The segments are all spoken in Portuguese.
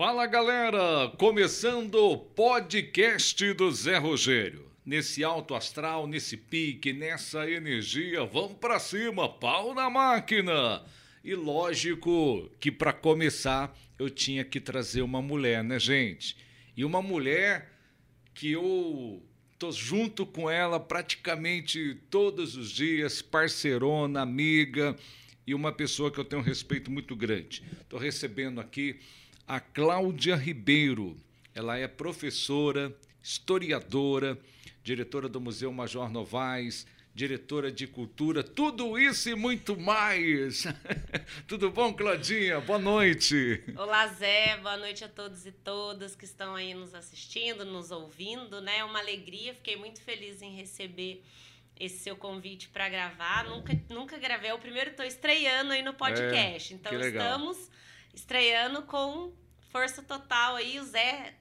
Fala galera, começando o podcast do Zé Rogério. Nesse alto astral, nesse pique, nessa energia, vamos pra cima, pau na máquina. E lógico que para começar eu tinha que trazer uma mulher, né, gente? E uma mulher que eu tô junto com ela praticamente todos os dias, parceirona, amiga e uma pessoa que eu tenho um respeito muito grande. Estou recebendo aqui a Cláudia Ribeiro. Ela é professora, historiadora, diretora do Museu Major Novaes, diretora de cultura, tudo isso e muito mais. tudo bom, Claudinha? Boa noite. Olá, Zé. Boa noite a todos e todas que estão aí nos assistindo, nos ouvindo, né? Uma alegria. Fiquei muito feliz em receber esse seu convite para gravar. Nunca, nunca gravei. É o primeiro estou estreando aí no podcast. É, então estamos estreando com força total aí. O Zé,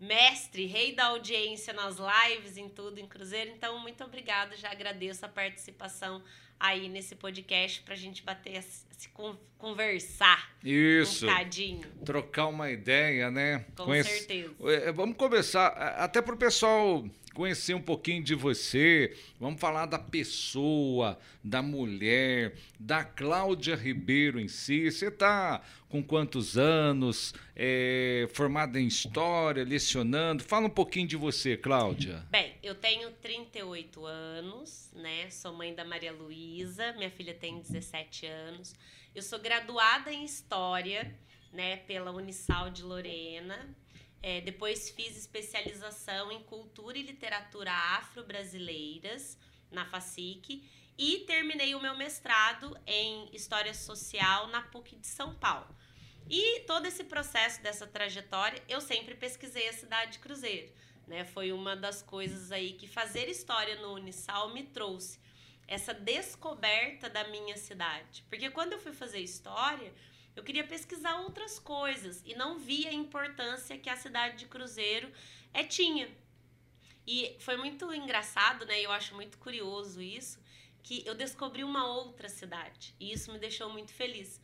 mestre, rei da audiência nas lives, em tudo, em Cruzeiro. Então, muito obrigada. Já agradeço a participação aí nesse podcast para a gente bater, se con- conversar Isso. um bocadinho. Trocar uma ideia, né? Com Conhece- certeza. É, Vamos começar, até para o pessoal conhecer um pouquinho de você. Vamos falar da pessoa, da mulher, da Cláudia Ribeiro em si. Você está com quantos anos? É, formada em História, lecionando? Fala um pouquinho de você, Cláudia. Bem, eu tenho 38 anos, né? Sou mãe da Maria Luísa, minha filha tem 17 anos. Eu sou graduada em História, né, pela Unisal de Lorena. É, depois fiz especialização em Cultura e Literatura Afro-Brasileiras na FACIC e terminei o meu mestrado em História Social na PUC de São Paulo. E todo esse processo dessa trajetória, eu sempre pesquisei a cidade de Cruzeiro né? Foi uma das coisas aí que fazer história no Unisal me trouxe essa descoberta da minha cidade. Porque quando eu fui fazer história, eu queria pesquisar outras coisas e não via a importância que a cidade de Cruzeiro é tinha. E foi muito engraçado, né? Eu acho muito curioso isso, que eu descobri uma outra cidade. E isso me deixou muito feliz.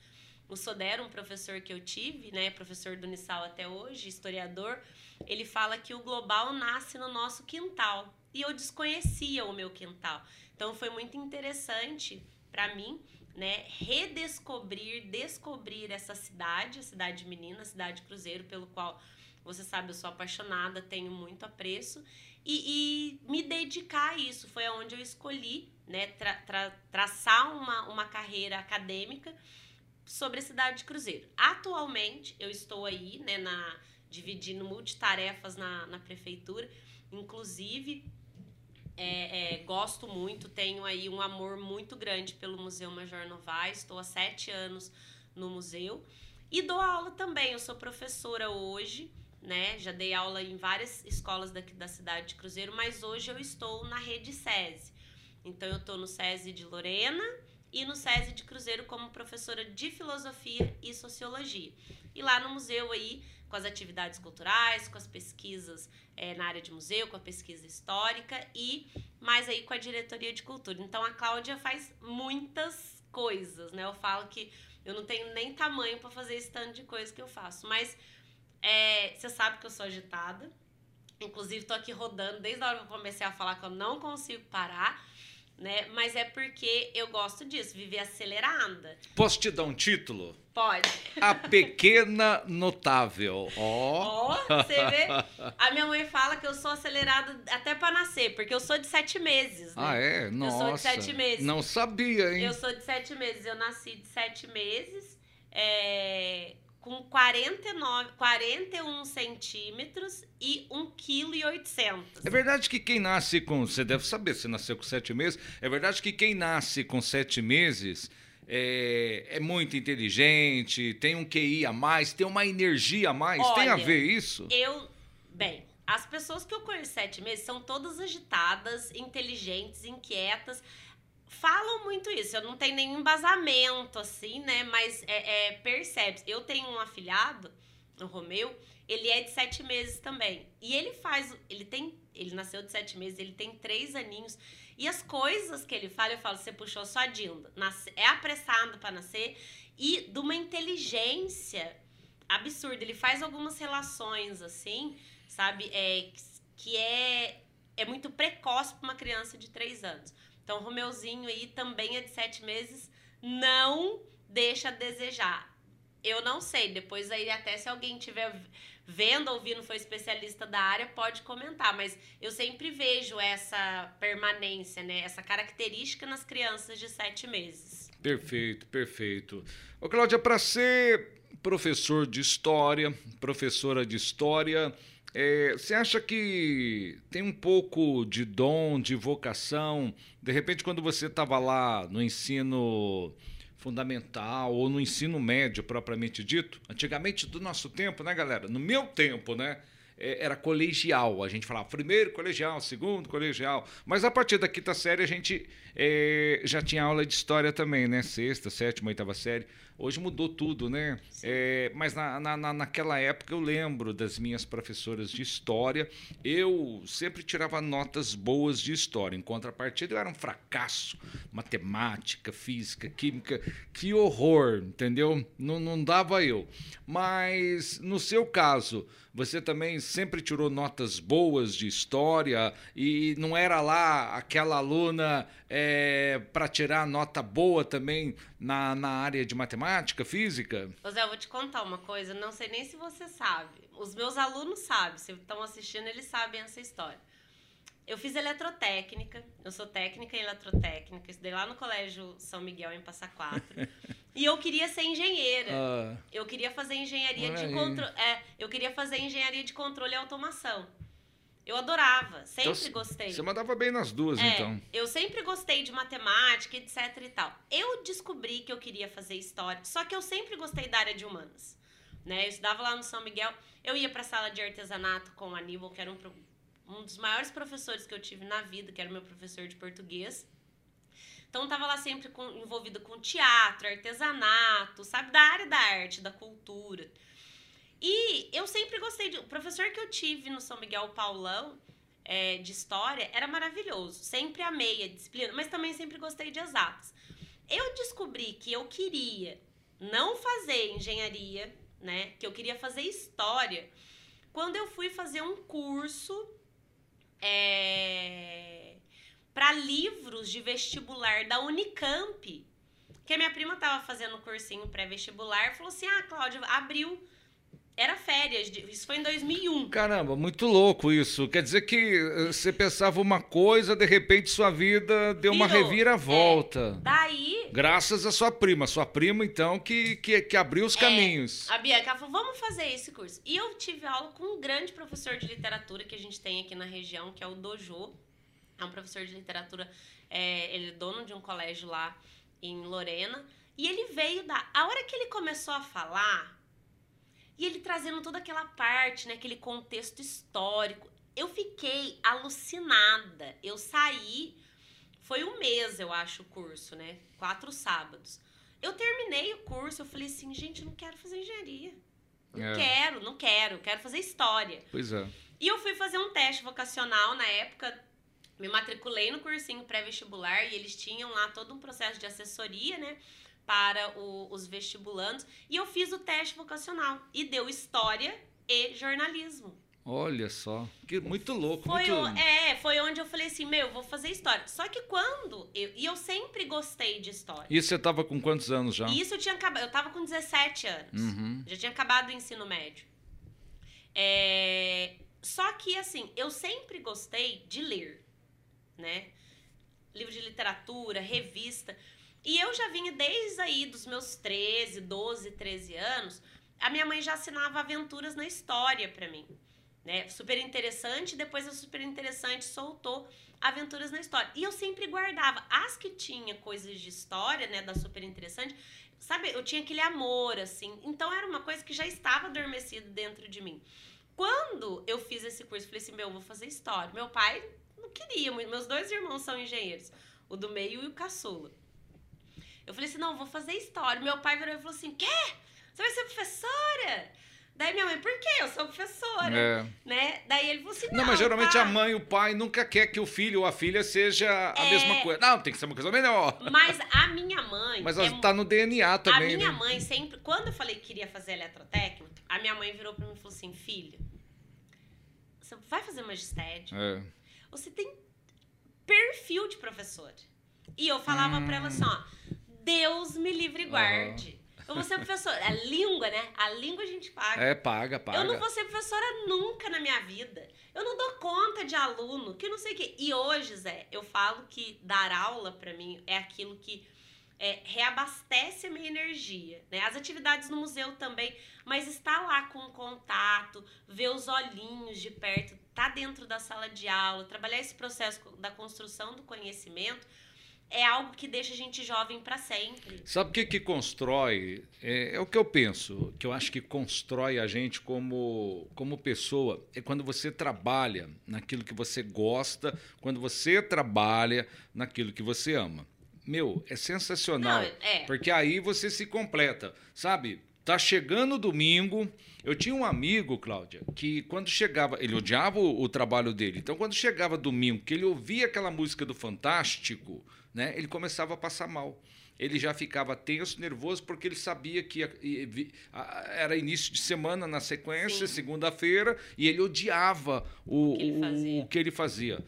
O Sodero, um professor que eu tive, né, professor do Unisal até hoje, historiador, ele fala que o global nasce no nosso quintal. E eu desconhecia o meu quintal. Então foi muito interessante para mim, né, redescobrir, descobrir essa cidade, a cidade menina, a cidade Cruzeiro, pelo qual você sabe eu sou apaixonada, tenho muito apreço e, e me dedicar a isso foi onde eu escolhi, né, tra, tra, traçar uma, uma carreira acadêmica sobre a cidade de Cruzeiro. Atualmente eu estou aí, né, na dividindo multitarefas na, na prefeitura, inclusive é, é, gosto muito, tenho aí um amor muito grande pelo Museu Major Novaes, estou há sete anos no museu. E dou aula também, eu sou professora hoje, né, já dei aula em várias escolas daqui da cidade de Cruzeiro, mas hoje eu estou na rede SESI, então eu estou no SESI de Lorena e no SESI de Cruzeiro como professora de Filosofia e Sociologia. E lá no museu aí, com as atividades culturais, com as pesquisas é, na área de museu, com a pesquisa histórica e mais aí com a diretoria de cultura. Então a Cláudia faz muitas coisas, né? Eu falo que eu não tenho nem tamanho para fazer esse tanto de coisa que eu faço, mas é, você sabe que eu sou agitada. Inclusive, tô aqui rodando desde a hora que eu comecei a falar que eu não consigo parar, né? Mas é porque eu gosto disso, viver acelerada. Posso te dar um título? Pode. A Pequena Notável. Ó. Ó, você vê? A minha mãe fala que eu sou acelerada até pra nascer, porque eu sou de sete meses, né? Ah, é? Eu Nossa. sou de sete meses. Não sabia, hein? Eu sou de sete meses. Eu nasci de sete meses, é, com 49, 41 centímetros e 1,8 kg. É verdade que quem nasce com. Você deve saber, você nasceu com sete meses. É verdade que quem nasce com sete meses é, é muito inteligente, tem um QI a mais, tem uma energia a mais. tem a Olha, ver isso? Eu, bem, as pessoas que eu conheço sete meses são todas agitadas, inteligentes, inquietas. Falam muito isso. Eu não tenho nenhum embasamento, assim, né? Mas é, é, percebe. Eu tenho um afilhado, o Romeu, ele é de sete meses também. E ele faz. Ele tem. Ele nasceu de sete meses, ele tem três aninhos. E as coisas que ele fala, eu falo, você puxou só a Dinda. Nasce, é apressado para nascer. E de uma inteligência absurdo. Ele faz algumas relações, assim, sabe? É, que é, é muito precoce para uma criança de 3 anos. Então, o Romeuzinho aí também é de 7 meses, não deixa a desejar. Eu não sei, depois aí até se alguém tiver vendo, ouvindo, foi especialista da área, pode comentar, mas eu sempre vejo essa permanência, né? Essa característica nas crianças de sete meses. Perfeito, perfeito. Ô, Cláudia, para ser professor de história, professora de história, é, você acha que tem um pouco de dom, de vocação? De repente, quando você estava lá no ensino fundamental ou no ensino médio propriamente dito, antigamente do nosso tempo, né, galera? No meu tempo, né? É, era colegial. A gente falava primeiro colegial, segundo colegial. Mas a partir da quinta série a gente é, já tinha aula de história também, né? Sexta, sétima, oitava série. Hoje mudou tudo, né? É, mas na, na, naquela época eu lembro das minhas professoras de história. Eu sempre tirava notas boas de história. Em contrapartida, eu era um fracasso. Matemática, física, química. Que horror, entendeu? Não, não dava eu. Mas no seu caso, você também sempre tirou notas boas de história e não era lá aquela aluna é, para tirar nota boa também na, na área de matemática, física? José, eu vou te contar uma coisa, não sei nem se você sabe. Os meus alunos sabem, se estão assistindo, eles sabem essa história. Eu fiz eletrotécnica, eu sou técnica em eletrotécnica, estudei lá no Colégio São Miguel, em Passa Quatro. e eu queria ser engenheira. Uh, eu queria fazer engenharia de controle. É, eu queria fazer engenharia de controle e automação. Eu adorava, sempre então, gostei. Você mandava bem nas duas, é, então. Eu sempre gostei de matemática, etc e tal. Eu descobri que eu queria fazer história, só que eu sempre gostei da área de humanas. Né? Eu estudava lá no São Miguel, eu ia para a sala de artesanato com o Aníbal, que era um, um dos maiores professores que eu tive na vida, que era meu professor de português. Então, estava lá sempre com, envolvida com teatro, artesanato, sabe? Da área da arte, da cultura. E eu sempre gostei de. O professor que eu tive no São Miguel, Paulão, é, de história, era maravilhoso. Sempre amei a disciplina, mas também sempre gostei de exatas. Eu descobri que eu queria não fazer engenharia, né? Que eu queria fazer história. Quando eu fui fazer um curso é, para livros de vestibular da Unicamp. Que a minha prima tava fazendo um cursinho pré-vestibular, falou assim: "Ah, Cláudia, abriu era férias, isso foi em 2001. Caramba, muito louco isso. Quer dizer que eh, você pensava uma coisa, de repente sua vida deu Virou. uma reviravolta. É. Daí. Graças à sua prima. Sua prima, então, que, que, que abriu os é. caminhos. A Bianca falou: vamos fazer esse curso. E eu tive aula com um grande professor de literatura que a gente tem aqui na região, que é o Dojo. É um professor de literatura, é, ele é dono de um colégio lá em Lorena. E ele veio da. A hora que ele começou a falar e ele trazendo toda aquela parte, né, aquele contexto histórico. Eu fiquei alucinada. Eu saí, foi um mês, eu acho, o curso, né? Quatro sábados. Eu terminei o curso, eu falei assim, gente, eu não quero fazer engenharia. Não é. quero, não quero, quero fazer história. Pois é. E eu fui fazer um teste vocacional na época, me matriculei no cursinho pré-vestibular e eles tinham lá todo um processo de assessoria, né? Para o, os vestibulandos e eu fiz o teste vocacional e deu história e jornalismo. Olha só, que muito louco. Foi muito... O, é, foi onde eu falei assim, meu, vou fazer história. Só que quando eu, e eu sempre gostei de história. E você tava com quantos anos já? Isso eu tinha acabado, eu tava com 17 anos. Uhum. Já tinha acabado o ensino médio. É, só que assim, eu sempre gostei de ler, né? Livro de literatura, revista. E eu já vinha desde aí dos meus 13, 12, 13 anos, a minha mãe já assinava aventuras na história para mim. Né? Super interessante, depois a super interessante soltou aventuras na história. E eu sempre guardava as que tinha coisas de história, né, da super interessante, sabe? Eu tinha aquele amor assim. Então era uma coisa que já estava adormecida dentro de mim. Quando eu fiz esse curso, falei assim: "Meu, eu vou fazer história". Meu pai não queria, meus dois irmãos são engenheiros, o do meio e o caçula. Eu falei assim, não, vou fazer história. Meu pai virou e falou assim, quê? Você vai ser professora? Daí minha mãe, por quê? Eu sou professora, é. né? Daí ele falou assim, não, não mas geralmente a mãe e o pai nunca quer que o filho ou a filha seja a é... mesma coisa. Não, tem que ser uma coisa melhor. Mas a minha mãe... mas ela é... tá no DNA também, A minha né? mãe sempre... Quando eu falei que queria fazer eletrotécnica, a minha mãe virou para mim e falou assim: filha, você vai fazer magistério? É. Você tem perfil de professor. E eu falava hum. para ela assim: ó, Deus me livre e guarde. Uhum. Eu vou ser professora. A língua, né? A língua a gente paga. É, paga, paga. Eu não vou ser professora nunca na minha vida. Eu não dou conta de aluno, que não sei o quê. E hoje, Zé, eu falo que dar aula para mim é aquilo que é, reabastece a minha energia, né? As atividades no museu também, mas estar lá com contato, ver os olhinhos de perto, tá dentro da sala de aula, trabalhar esse processo da construção do conhecimento é algo que deixa a gente jovem para sempre. Sabe o que, que constrói? É, é, o que eu penso, que eu acho que constrói a gente como, como pessoa. É quando você trabalha naquilo que você gosta, quando você trabalha naquilo que você ama. Meu, é sensacional. Não, é. Porque aí você se completa, sabe? Tá chegando domingo. Eu tinha um amigo, Cláudia, que quando chegava, ele odiava o, o trabalho dele. Então, quando chegava domingo, que ele ouvia aquela música do Fantástico, né, ele começava a passar mal. Ele já ficava tenso, nervoso, porque ele sabia que era início de semana na sequência, segunda-feira, e ele odiava o, o, que, ele o que ele fazia.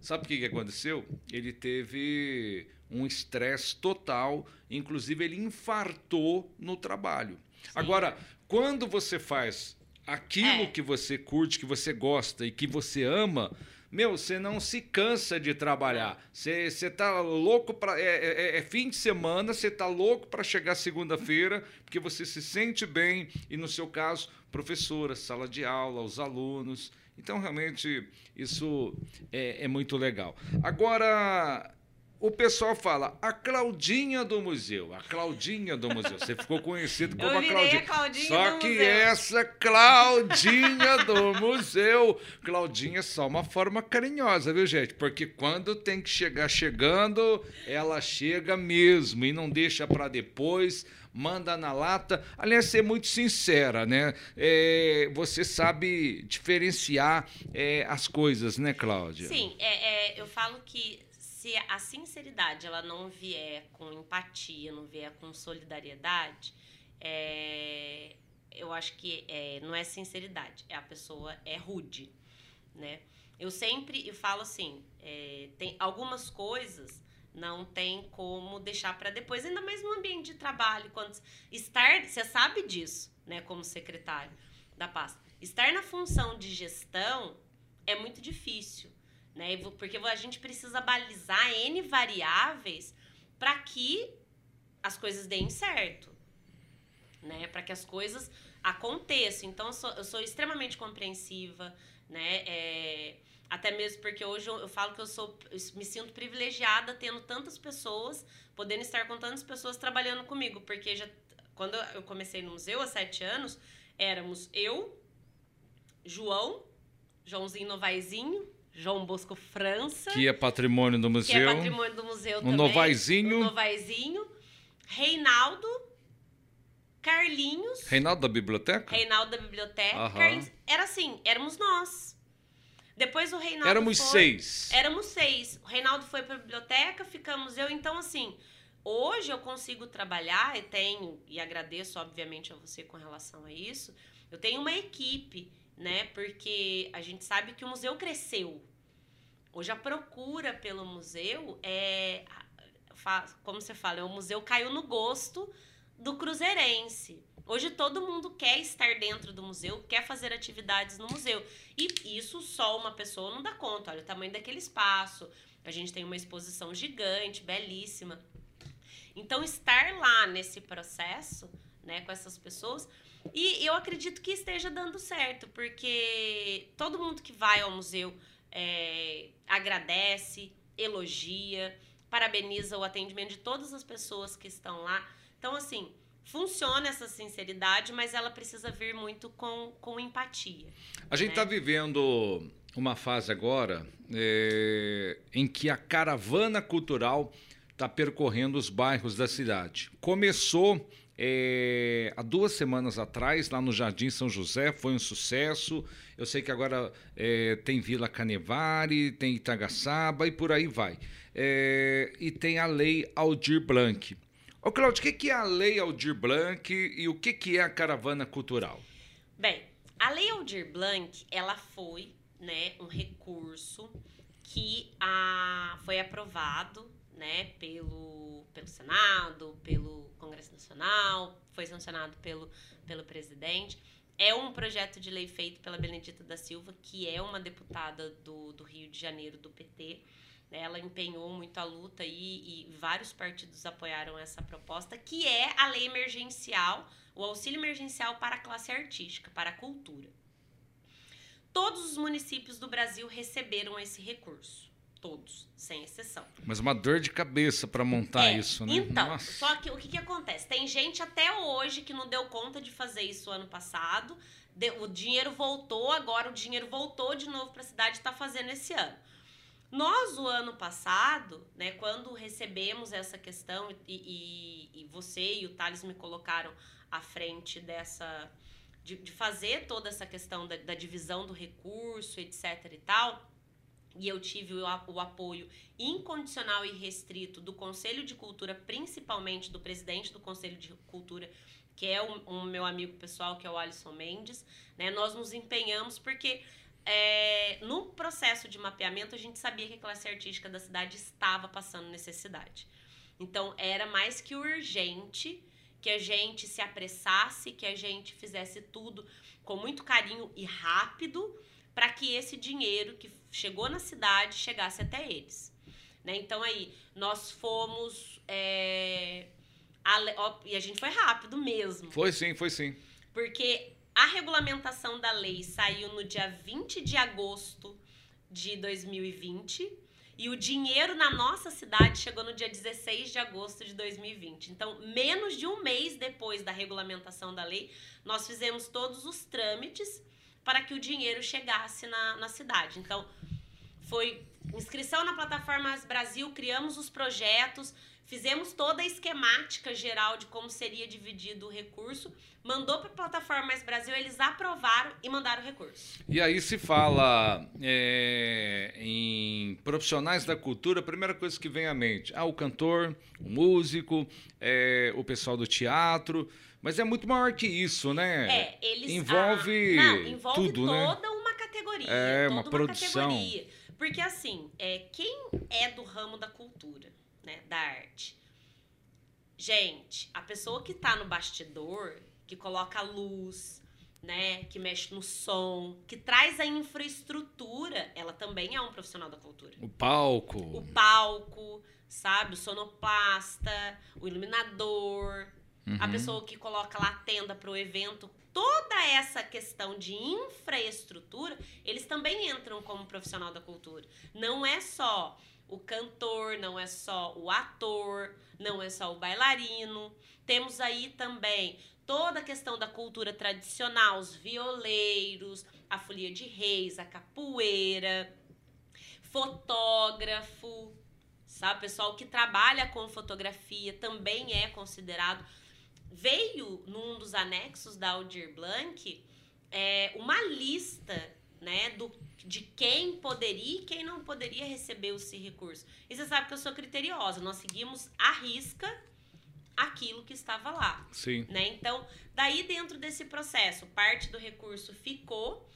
Sabe o que, que aconteceu? Ele teve um estresse total, inclusive ele infartou no trabalho. Sim. Agora, quando você faz aquilo é. que você curte, que você gosta e que você ama, meu, você não se cansa de trabalhar. Você, você tá louco para. É, é, é, é, fim de semana, você tá louco para chegar segunda-feira, porque você se sente bem, e no seu caso, professora, sala de aula, os alunos. Então, realmente, isso é, é muito legal. Agora, o pessoal fala a Claudinha do museu, a Claudinha do museu. Você ficou conhecido como a Claudinha. A Claudinha só que museu. essa Claudinha do museu, Claudinha é só uma forma carinhosa, viu, gente? Porque quando tem que chegar chegando, ela chega mesmo e não deixa para depois manda na lata. Aliás, ser muito sincera, né? É, você sabe diferenciar é, as coisas, né, Cláudia? Sim, é, é eu falo que se a sinceridade ela não vier com empatia, não vier com solidariedade, é, eu acho que é, não é sinceridade, é a pessoa é rude, né? Eu sempre eu falo assim, é, tem algumas coisas não tem como deixar para depois, ainda mais no ambiente de trabalho, quando estar, você sabe disso, né, como secretário da pasta. Estar na função de gestão é muito difícil né? Porque a gente precisa balizar N variáveis para que as coisas deem certo, né? Para que as coisas aconteçam. Então, eu sou, eu sou extremamente compreensiva, né? É, até mesmo porque hoje eu, eu falo que eu sou eu me sinto privilegiada tendo tantas pessoas, podendo estar com tantas pessoas trabalhando comigo, porque já quando eu comecei no museu há sete anos, éramos eu, João, Joãozinho Novaizinho, João Bosco França. Que é patrimônio do museu. Que é patrimônio do museu o também. Novaizinho. O Novaizinho. Reinaldo. Carlinhos. Reinaldo da biblioteca? Reinaldo da biblioteca. Carlinhos, era assim, éramos nós. Depois o Reinaldo Éramos foi, seis. Éramos seis. O Reinaldo foi para a biblioteca, ficamos eu. Então, assim, hoje eu consigo trabalhar e tenho, e agradeço, obviamente, a você com relação a isso, eu tenho uma equipe né? Porque a gente sabe que o museu cresceu. Hoje a procura pelo museu é, como você fala, o museu caiu no gosto do cruzeirense. Hoje todo mundo quer estar dentro do museu, quer fazer atividades no museu. E isso só uma pessoa não dá conta. Olha o tamanho daquele espaço. A gente tem uma exposição gigante, belíssima. Então estar lá nesse processo, né, com essas pessoas, e eu acredito que esteja dando certo, porque todo mundo que vai ao museu é, agradece, elogia, parabeniza o atendimento de todas as pessoas que estão lá. Então, assim, funciona essa sinceridade, mas ela precisa vir muito com, com empatia. A gente está né? vivendo uma fase agora é, em que a caravana cultural está percorrendo os bairros da cidade. Começou é, há duas semanas atrás, lá no Jardim São José, foi um sucesso. Eu sei que agora é, tem Vila Canevari, tem Itagaçaba e por aí vai. É, e tem a Lei Aldir Blanc. Ô, Claudio, o que é a Lei Aldir Blanc e o que é a caravana cultural? Bem, a Lei Aldir Blanc, ela foi, né, um recurso que a, foi aprovado, né, pelo, pelo Senado, pelo Congresso Nacional, foi sancionado pelo, pelo presidente. É um projeto de lei feito pela Benedita da Silva, que é uma deputada do, do Rio de Janeiro do PT. Ela empenhou muito a luta e, e vários partidos apoiaram essa proposta, que é a lei emergencial, o auxílio emergencial para a classe artística, para a cultura. Todos os municípios do Brasil receberam esse recurso. Todos, sem exceção. Mas uma dor de cabeça para montar É, isso, né? Então, Nossa. só que o que, que acontece? Tem gente até hoje que não deu conta de fazer isso ano passado. De- o dinheiro voltou, agora o dinheiro voltou de novo para a cidade e está fazendo esse ano. Nós, o ano passado, né, quando recebemos essa questão, e, e- e você e o Thales me colocaram à frente dessa. de, de fazer toda essa questão da, da divisão do recurso, etc e tal, e eu tive o, o apoio incondicional e restrito do Conselho de Cultura, principalmente do presidente do Conselho de Cultura, que é um, um meu amigo pessoal, que é o Alisson Mendes, né? Nós nos empenhamos porque é, no processo de mapeamento a gente sabia que a classe artística da cidade estava passando necessidade. Então era mais que urgente que a gente se apressasse, que a gente fizesse tudo com muito carinho e rápido para que esse dinheiro que chegou na cidade chegasse até eles. Né? Então aí nós fomos é, ale- e a gente foi rápido mesmo, Foi sim, foi sim. porque a regulamentação da lei saiu no dia 20 de agosto de 2020 e o dinheiro na nossa cidade chegou no dia 16 de agosto de 2020. Então, menos de um mês depois da regulamentação da lei, nós fizemos todos os trâmites para que o dinheiro chegasse na, na cidade. Então, foi inscrição na plataforma As Brasil, criamos os projetos, fizemos toda a esquemática geral de como seria dividido o recurso, mandou para a plataforma Brasil, eles aprovaram e mandaram o recurso. E aí se fala é, em profissionais da cultura, a primeira coisa que vem à mente, ah, o cantor, o músico, é, o pessoal do teatro, mas é muito maior que isso, né? É, eles Envolve ah, não, envolve tudo, né? toda uma categoria, É, toda uma produção. categoria. Porque assim, é, quem é do ramo da cultura, né, da arte? Gente, a pessoa que tá no bastidor, que coloca a luz, né, que mexe no som, que traz a infraestrutura, ela também é um profissional da cultura. O palco. O palco, sabe, o sonoplasta, o iluminador, a Uhum. pessoa que coloca lá a tenda para o evento, toda essa questão de infraestrutura, eles também entram como profissional da cultura. Não é só o cantor, não é só o ator, não é só o bailarino. Temos aí também toda a questão da cultura tradicional, os violeiros, a folia de reis, a capoeira, fotógrafo, sabe? Pessoal que trabalha com fotografia também é considerado. Veio num dos anexos da Aldir Blanc é, uma lista né, do, de quem poderia e quem não poderia receber esse recurso. E você sabe que eu sou criteriosa, nós seguimos à risca aquilo que estava lá Sim. né? Então, daí dentro desse processo, parte do recurso ficou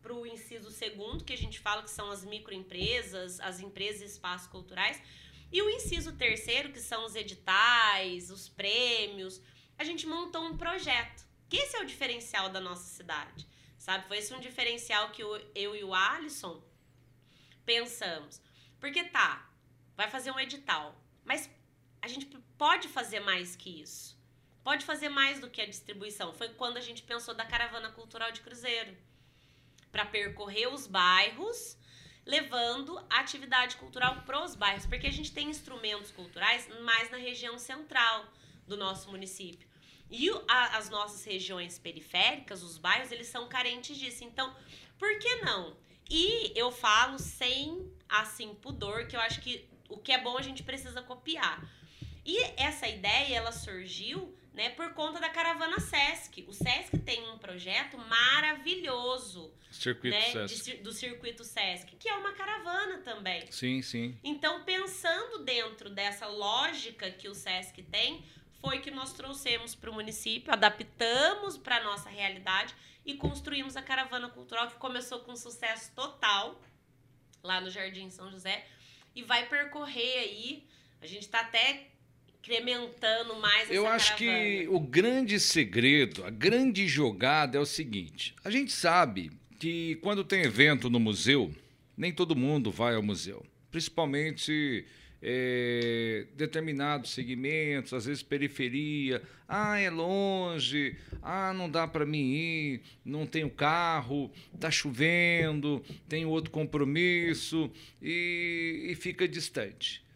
para o inciso segundo, que a gente fala que são as microempresas, as empresas e espaços culturais, e o inciso terceiro, que são os editais, os prêmios. A gente montou um projeto, que esse é o diferencial da nossa cidade, sabe? Foi esse um diferencial que eu, eu e o Alisson pensamos. Porque tá, vai fazer um edital, mas a gente pode fazer mais que isso pode fazer mais do que a distribuição. Foi quando a gente pensou da caravana cultural de Cruzeiro para percorrer os bairros, levando a atividade cultural para os bairros, porque a gente tem instrumentos culturais mais na região central do nosso município. E o- a- as nossas regiões periféricas, os bairros, eles são carentes disso. Então, por que não? E eu falo sem, assim, pudor, que eu acho que o que é bom a gente precisa copiar. E essa ideia, ela surgiu, né, por conta da Caravana Sesc. O Sesc tem um projeto maravilhoso, Circuito né, de do Circuito Sesc, que é uma caravana também. Sim, sim. Então, pensando dentro dessa lógica que o Sesc tem, foi que nós trouxemos para o município, adaptamos para a nossa realidade e construímos a caravana cultural que começou com sucesso total lá no Jardim São José e vai percorrer aí. A gente está até incrementando mais Eu acho caravana. que o grande segredo, a grande jogada é o seguinte: a gente sabe que quando tem evento no museu, nem todo mundo vai ao museu, principalmente é, determinados segmentos, às vezes periferia. Ah, é longe. Ah, não dá para mim ir. Não tenho carro. Está chovendo. Tenho outro compromisso e, e fica distante.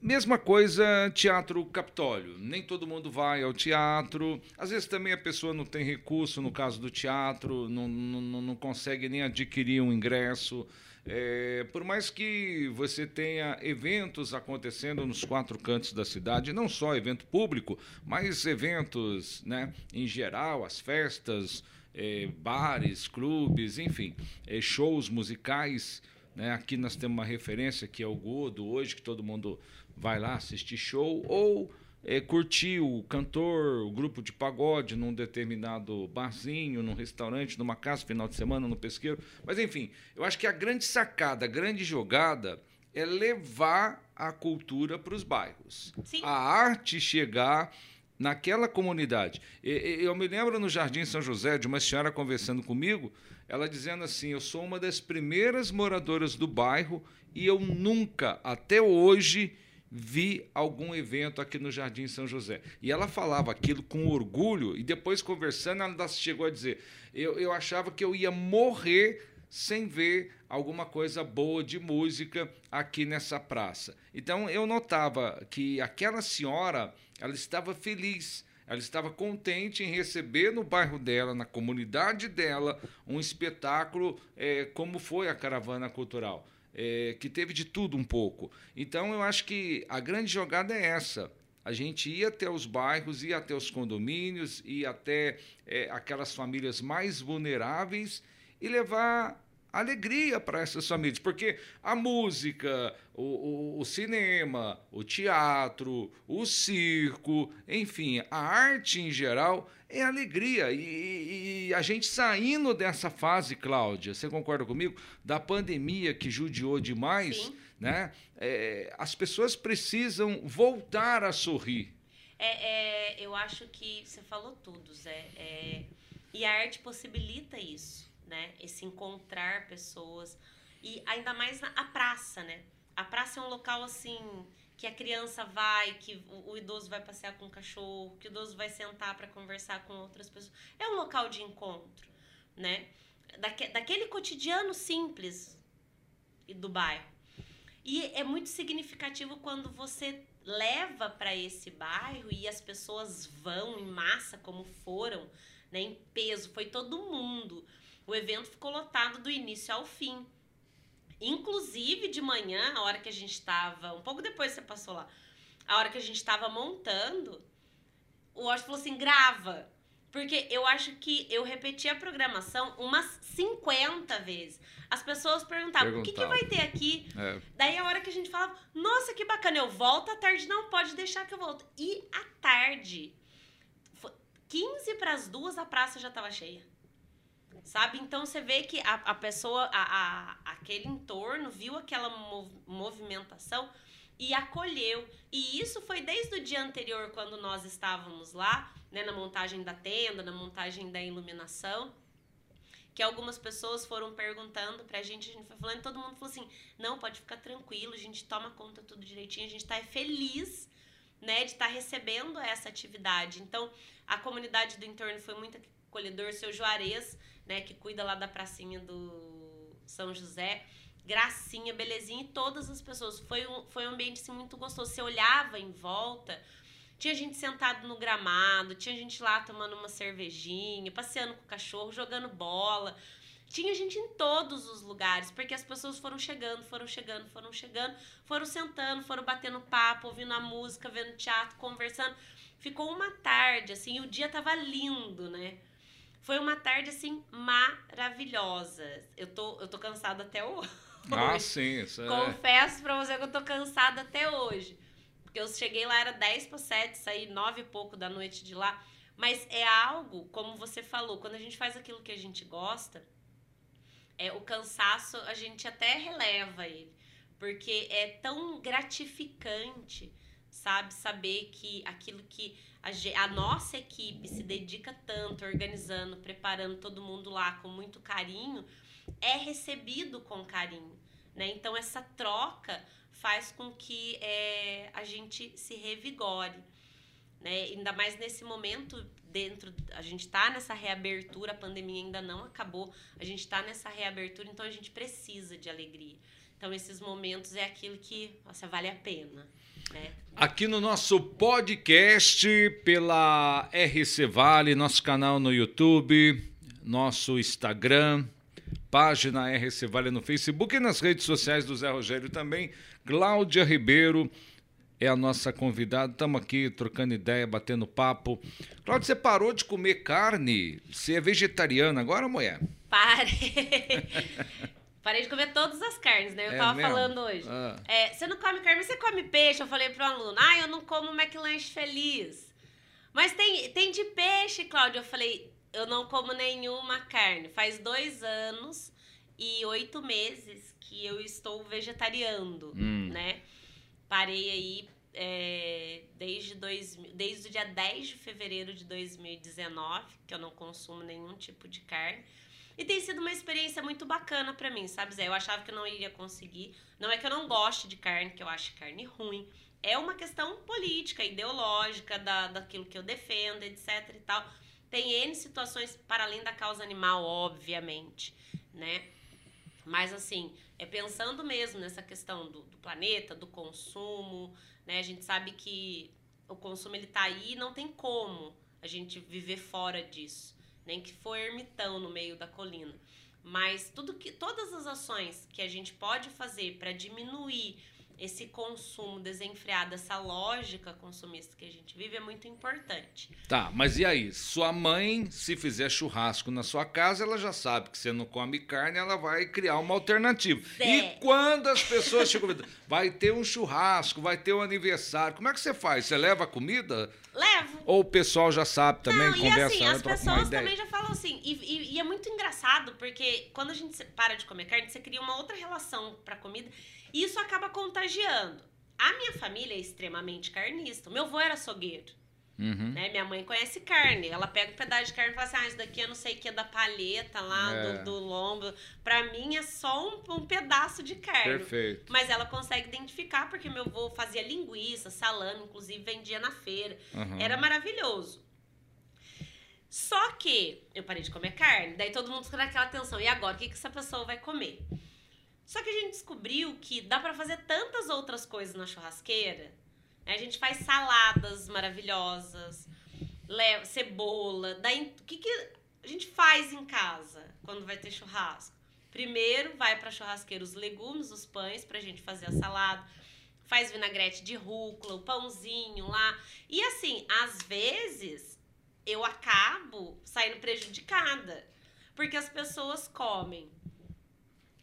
Mesma coisa, Teatro Capitólio. Nem todo mundo vai ao teatro. Às vezes também a pessoa não tem recurso, no caso do teatro, não, não, não consegue nem adquirir um ingresso. É, por mais que você tenha eventos acontecendo nos quatro cantos da cidade, não só evento público, mas eventos né, em geral, as festas, é, bares, clubes, enfim, é, shows musicais. Né? Aqui nós temos uma referência que é o Godo, hoje, que todo mundo vai lá assistir show, ou é, curtir o cantor, o grupo de pagode num determinado barzinho, num restaurante, numa casa, final de semana, no pesqueiro. Mas, enfim, eu acho que a grande sacada, a grande jogada é levar a cultura para os bairros. Sim. A arte chegar naquela comunidade. Eu me lembro no Jardim São José de uma senhora conversando comigo, ela dizendo assim: Eu sou uma das primeiras moradoras do bairro e eu nunca, até hoje, vi algum evento aqui no Jardim São José. E ela falava aquilo com orgulho, e depois conversando, ela chegou a dizer: eu, eu achava que eu ia morrer sem ver alguma coisa boa de música aqui nessa praça. Então eu notava que aquela senhora, ela estava feliz, ela estava contente em receber no bairro dela, na comunidade dela, um espetáculo é, como foi a caravana cultural é, que teve de tudo um pouco. Então, eu acho que a grande jogada é essa. A gente ia até os bairros, ia até os condomínios, ia até é, aquelas famílias mais vulneráveis e levar alegria para essas famílias, porque a música, o, o, o, cinema, o teatro, o circo, enfim, a arte em geral é alegria. E, e, a gente saindo dessa fase, Cláudia, você concorda comigo? Da pandemia que judiou demais, Sim. né? É, as pessoas precisam voltar a sorrir. É, é, eu acho que você falou tudo, Zé. É, e a arte possibilita isso né? Esse encontrar pessoas. E ainda mais a praça, né? A praça é um local assim que a criança vai, que o, o idoso vai passear com o cachorro, que o idoso vai sentar para conversar com outras pessoas. É um local de encontro, né? Daque, daquele cotidiano simples do bairro. E é muito significativo quando você leva para esse bairro e as pessoas vão em massa, como foram, né, em peso, foi todo mundo. O evento ficou lotado do início ao fim. Inclusive de manhã, a hora que a gente estava, um pouco depois você passou lá, a hora que a gente estava montando, o Washington falou assim: grava. Porque eu acho que eu repeti a programação umas 50 vezes. As pessoas perguntavam: o que, que vai ter aqui? É. Daí a hora que a gente falava: nossa, que bacana, eu volto à tarde. Não, pode deixar que eu volto. E à tarde, 15 para as duas, a praça já estava cheia sabe? Então você vê que a, a pessoa, a, a, aquele entorno viu aquela mov, movimentação e acolheu. E isso foi desde o dia anterior, quando nós estávamos lá, né, na montagem da tenda, na montagem da iluminação, que algumas pessoas foram perguntando pra gente, a gente foi falando, todo mundo falou assim: não, pode ficar tranquilo, a gente toma conta tudo direitinho, a gente tá feliz. Né, de estar tá recebendo essa atividade. Então, a comunidade do entorno foi muito acolhedor, seu Juarez né, que cuida lá da pracinha do São José. Gracinha, belezinha, e todas as pessoas. Foi um, foi um ambiente assim, muito gostoso. Você olhava em volta, tinha gente sentado no gramado, tinha gente lá tomando uma cervejinha, passeando com o cachorro, jogando bola. Tinha gente em todos os lugares, porque as pessoas foram chegando, foram chegando, foram chegando, foram sentando, foram batendo papo, ouvindo a música, vendo teatro, conversando. Ficou uma tarde, assim, e o dia tava lindo, né? Foi uma tarde, assim, maravilhosa. Eu tô, eu tô cansada até hoje. Ah, sim. Isso é... Confesso pra você que eu tô cansada até hoje. Porque eu cheguei lá, era 10 para 7, saí 9 e pouco da noite de lá. Mas é algo, como você falou, quando a gente faz aquilo que a gente gosta, é, o cansaço a gente até releva ele. Porque é tão gratificante, sabe? Saber que aquilo que a, a nossa equipe se dedica tanto, organizando, preparando todo mundo lá com muito carinho, é recebido com carinho. Né? Então, essa troca faz com que é, a gente se revigore. Né? Ainda mais nesse momento, dentro, a gente está nessa reabertura, a pandemia ainda não acabou, a gente está nessa reabertura, então a gente precisa de alegria. Então, esses momentos é aquilo que nossa, vale a pena. Né? Aqui no nosso podcast, pela RC Vale, nosso canal no YouTube, nosso Instagram, página RC Vale no Facebook e nas redes sociais do Zé Rogério também. Cláudia Ribeiro é a nossa convidada. Estamos aqui trocando ideia, batendo papo. Cláudia, você parou de comer carne? Você é vegetariana agora, mulher? Parei. Parei de comer todas as carnes, né? Eu é tava mesmo? falando hoje. Ah. É, você não come carne, você come peixe. Eu falei pro aluno, ah, eu não como McLanche feliz. Mas tem, tem de peixe, Cláudia. Eu falei, eu não como nenhuma carne. Faz dois anos e oito meses que eu estou vegetariando, hum. né? Parei aí é, desde, dois, desde o dia 10 de fevereiro de 2019, que eu não consumo nenhum tipo de carne. E tem sido uma experiência muito bacana para mim, sabe, Zé? Eu achava que eu não iria conseguir. Não é que eu não goste de carne, que eu acho carne ruim. É uma questão política, ideológica, da, daquilo que eu defendo, etc e tal. Tem N situações para além da causa animal, obviamente, né? Mas, assim, é pensando mesmo nessa questão do, do planeta, do consumo, né? A gente sabe que o consumo, ele tá aí e não tem como a gente viver fora disso. Nem que for ermitão no meio da colina. Mas tudo que, todas as ações que a gente pode fazer para diminuir esse consumo desenfreado, essa lógica consumista que a gente vive é muito importante. Tá, mas e aí? Sua mãe, se fizer churrasco na sua casa, ela já sabe que você não come carne, ela vai criar uma alternativa. E quando as pessoas chegam, vai ter um churrasco, vai ter um aniversário, como é que você faz? Você leva a comida? Levo. Ou o pessoal já sabe também, não, conversa, e assim, as pessoas também já falam assim, e, e, e é muito engraçado, porque quando a gente para de comer carne, você cria uma outra relação pra comida isso acaba contagiando. A minha família é extremamente carnista. O meu avô era açougueiro. Uhum. Né? Minha mãe conhece carne. Ela pega um pedaço de carne e fala assim: ah, isso daqui eu não sei o que é da palheta lá, é. do, do, lombo. Pra mim é só um, um, pedaço de carne. Perfeito. Mas ela consegue identificar, porque meu avô fazia linguiça, salame, inclusive vendia na feira. Uhum. Era maravilhoso. Só que eu parei de comer carne, daí todo mundo fica naquela atenção. E agora, o que, que essa pessoa vai comer? Só que a gente descobriu que dá para fazer tantas outras coisas na churrasqueira. A gente faz saladas maravilhosas, cebola. Daí, o que, que a gente faz em casa quando vai ter churrasco? Primeiro, vai para churrasqueira os legumes, os pães, pra gente fazer a salada. Faz vinagrete de rúcula, o pãozinho lá. E assim, às vezes, eu acabo saindo prejudicada. Porque as pessoas comem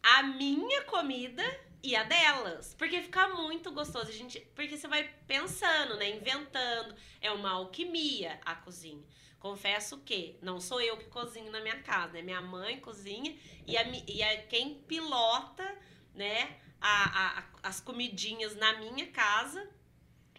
a minha comida e a delas. Porque fica muito gostoso. A gente, porque você vai pensando, né? Inventando. É uma alquimia a cozinha. Confesso que não sou eu que cozinho na minha casa, né? Minha mãe cozinha e, a, e a, quem pilota, né? A, a, as comidinhas na minha casa,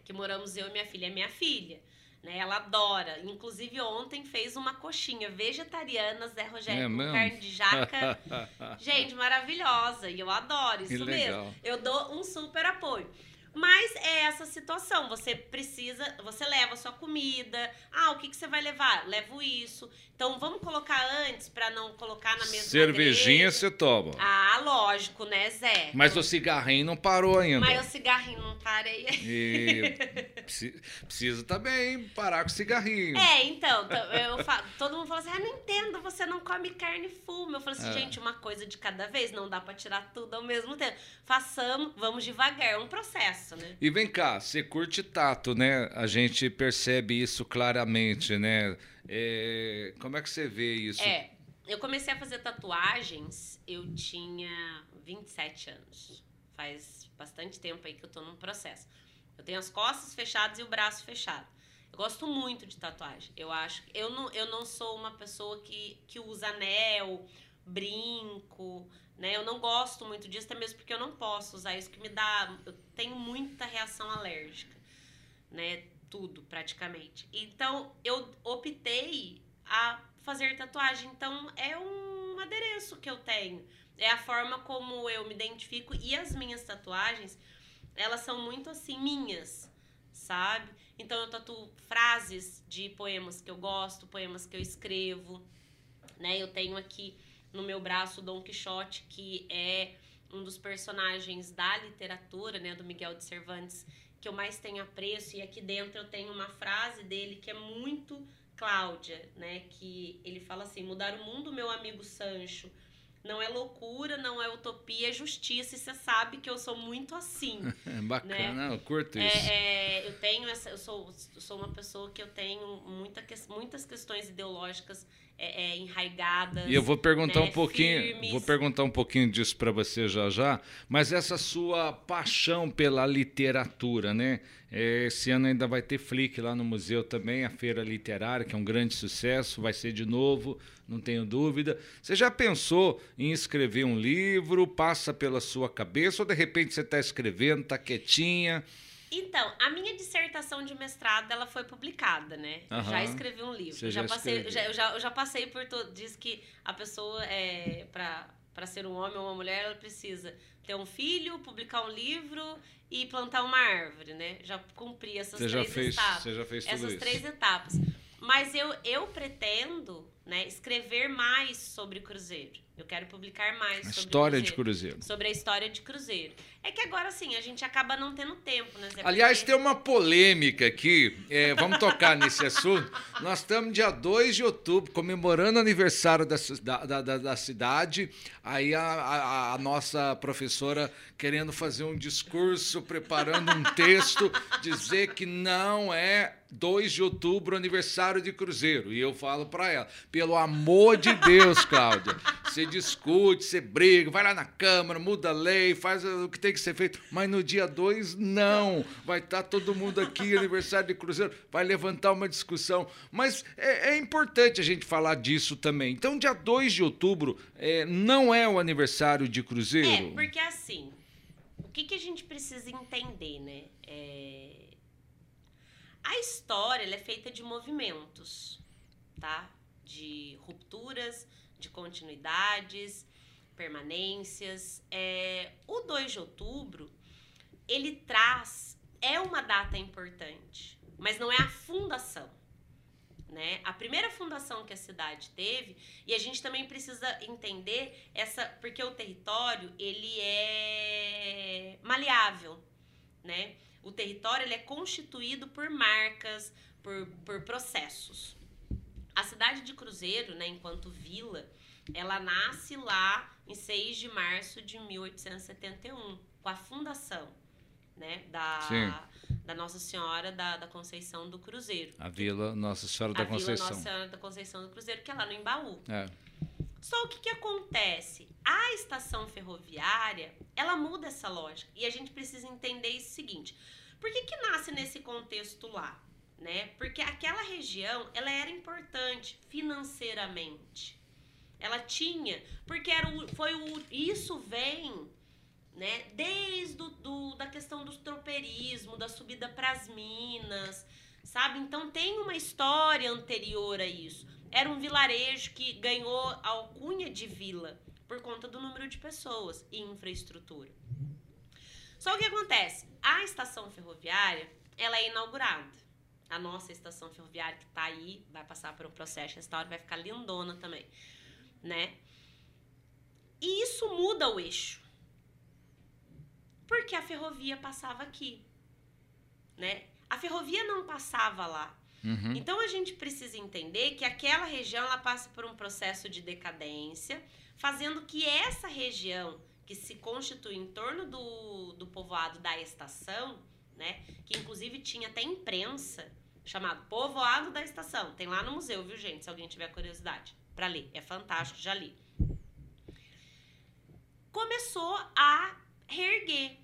que moramos eu e minha filha, é minha filha. Né? Ela adora. Inclusive, ontem fez uma coxinha vegetariana, Zé Rogério, é com mesmo? carne de jaca. Gente, maravilhosa. E eu adoro isso mesmo. Eu dou um super apoio. Mas é essa situação. Você precisa, você leva a sua comida. Ah, o que, que você vai levar? Levo isso. Então vamos colocar antes para não colocar na mesma Cervejinha você toma. Ah, lógico, né, Zé? Mas o cigarrinho não parou ainda. Mas o cigarrinho não parei. E precisa também parar com o cigarrinho. É, então, falo, todo mundo fala assim: "Ah, não entendo, você não come carne fuma". Eu falo assim: é. "Gente, uma coisa de cada vez, não dá para tirar tudo ao mesmo tempo. Façamos, vamos devagar, é um processo, né?" E vem cá, você curte tato, né? A gente percebe isso claramente, né? É, como é que você vê isso? É, eu comecei a fazer tatuagens, eu tinha 27 anos. Faz bastante tempo aí que eu tô num processo. Eu tenho as costas fechadas e o braço fechado. Eu gosto muito de tatuagem. Eu acho. Eu não, eu não sou uma pessoa que, que usa anel, brinco, né? Eu não gosto muito disso, até mesmo porque eu não posso usar isso, que me dá. Eu tenho muita reação alérgica, né? Tudo, praticamente. Então, eu optei a fazer tatuagem. Então, é um adereço que eu tenho. É a forma como eu me identifico. E as minhas tatuagens, elas são muito assim, minhas, sabe? Então, eu tatuo frases de poemas que eu gosto, poemas que eu escrevo, né? Eu tenho aqui no meu braço Dom Quixote, que é um dos personagens da literatura, né, do Miguel de Cervantes, que eu mais tenho apreço. E aqui dentro eu tenho uma frase dele que é muito Cláudia, né, que ele fala assim: mudar o mundo, meu amigo Sancho. Não é loucura, não é utopia, é justiça. E você sabe que eu sou muito assim. Bacana, né? eu curto é, isso. É, eu tenho essa, eu sou, eu sou uma pessoa que eu tenho muita, muitas questões ideológicas é, é, enraigadas. E eu vou perguntar né, um pouquinho, firmes. vou perguntar um pouquinho disso para você já já, mas essa sua paixão pela literatura, né? É, esse ano ainda vai ter Flick lá no museu também, a feira literária, que é um grande sucesso, vai ser de novo, não tenho dúvida. Você já pensou em escrever um livro? Passa pela sua cabeça ou de repente você está escrevendo, está quietinha? Então, a minha dissertação de mestrado, ela foi publicada, né? Aham. Já escrevi um livro. Já, já passei, já, eu, já, eu já passei por todo. Diz que a pessoa, é, para ser um homem ou uma mulher, ela precisa ter um filho, publicar um livro e plantar uma árvore, né? Já cumpri essas Você já três fez, etapas. você já fez tudo essas isso? três etapas. Mas eu, eu pretendo né, escrever mais sobre Cruzeiro. Eu quero publicar mais A sobre história de Cruzeiro. Cruzeiro. Sobre a história de Cruzeiro. É que agora, sim, a gente acaba não tendo tempo, né? Zé? Aliás, tem uma polêmica aqui, é, vamos tocar nesse assunto. Nós estamos dia 2 de outubro, comemorando o aniversário da, da, da- da cidade. Aí a, a- a nossa professora querendo fazer um discurso, preparando um texto, dizer que não é 2 de outubro aniversário de Cruzeiro. E eu falo para ela, pelo amor de Deus, Cláudia, você discute, você briga, vai lá na Câmara, muda a lei, faz o que tem que ser feito. Mas no dia 2, não. Vai estar todo mundo aqui, aniversário de Cruzeiro, vai levantar uma discussão. Mas é, é importante a gente falar disso também. Então, dia 2 de outubro é, não é o aniversário de Cruzeiro? É, porque assim, o que, que a gente precisa entender, né? É... A história é feita de movimentos, tá? De rupturas, de continuidades, permanências. É... O 2 de outubro, ele traz, é uma data importante, mas não é a fundação. Né? A primeira fundação que a cidade teve, e a gente também precisa entender essa, porque o território ele é maleável, né? O território ele é constituído por marcas, por, por processos. A cidade de Cruzeiro, né, enquanto vila, ela nasce lá em 6 de março de 1871, com a fundação, né, da, Sim. da Nossa Senhora da, da Conceição do Cruzeiro A Vila Nossa Senhora da a Vila Conceição. Nossa Senhora da Conceição do Cruzeiro, que é lá no Embaú. É. Só o que, que acontece? A estação ferroviária, ela muda essa lógica. E a gente precisa entender isso seguinte. Por que, que nasce nesse contexto lá? Né? Porque aquela região, ela era importante financeiramente. Ela tinha, porque era o, foi o, isso vem né, desde o, do, da questão do tropeirismo, da subida para as minas, sabe? Então tem uma história anterior a isso. Era um vilarejo que ganhou a alcunha de vila por conta do número de pessoas e infraestrutura. Só o que acontece? A estação ferroviária, ela é inaugurada. A nossa estação ferroviária que tá aí, vai passar por um processo de restauro, vai ficar lindona também, né? E isso muda o eixo. Porque a ferrovia passava aqui, né? A ferrovia não passava lá. Uhum. Então a gente precisa entender que aquela região ela passa por um processo de decadência, fazendo que essa região que se constitui em torno do, do povoado da estação, né, que inclusive tinha até imprensa, chamado Povoado da Estação. Tem lá no museu, viu, gente? Se alguém tiver curiosidade para ler. É fantástico, já li. Começou a reerguer.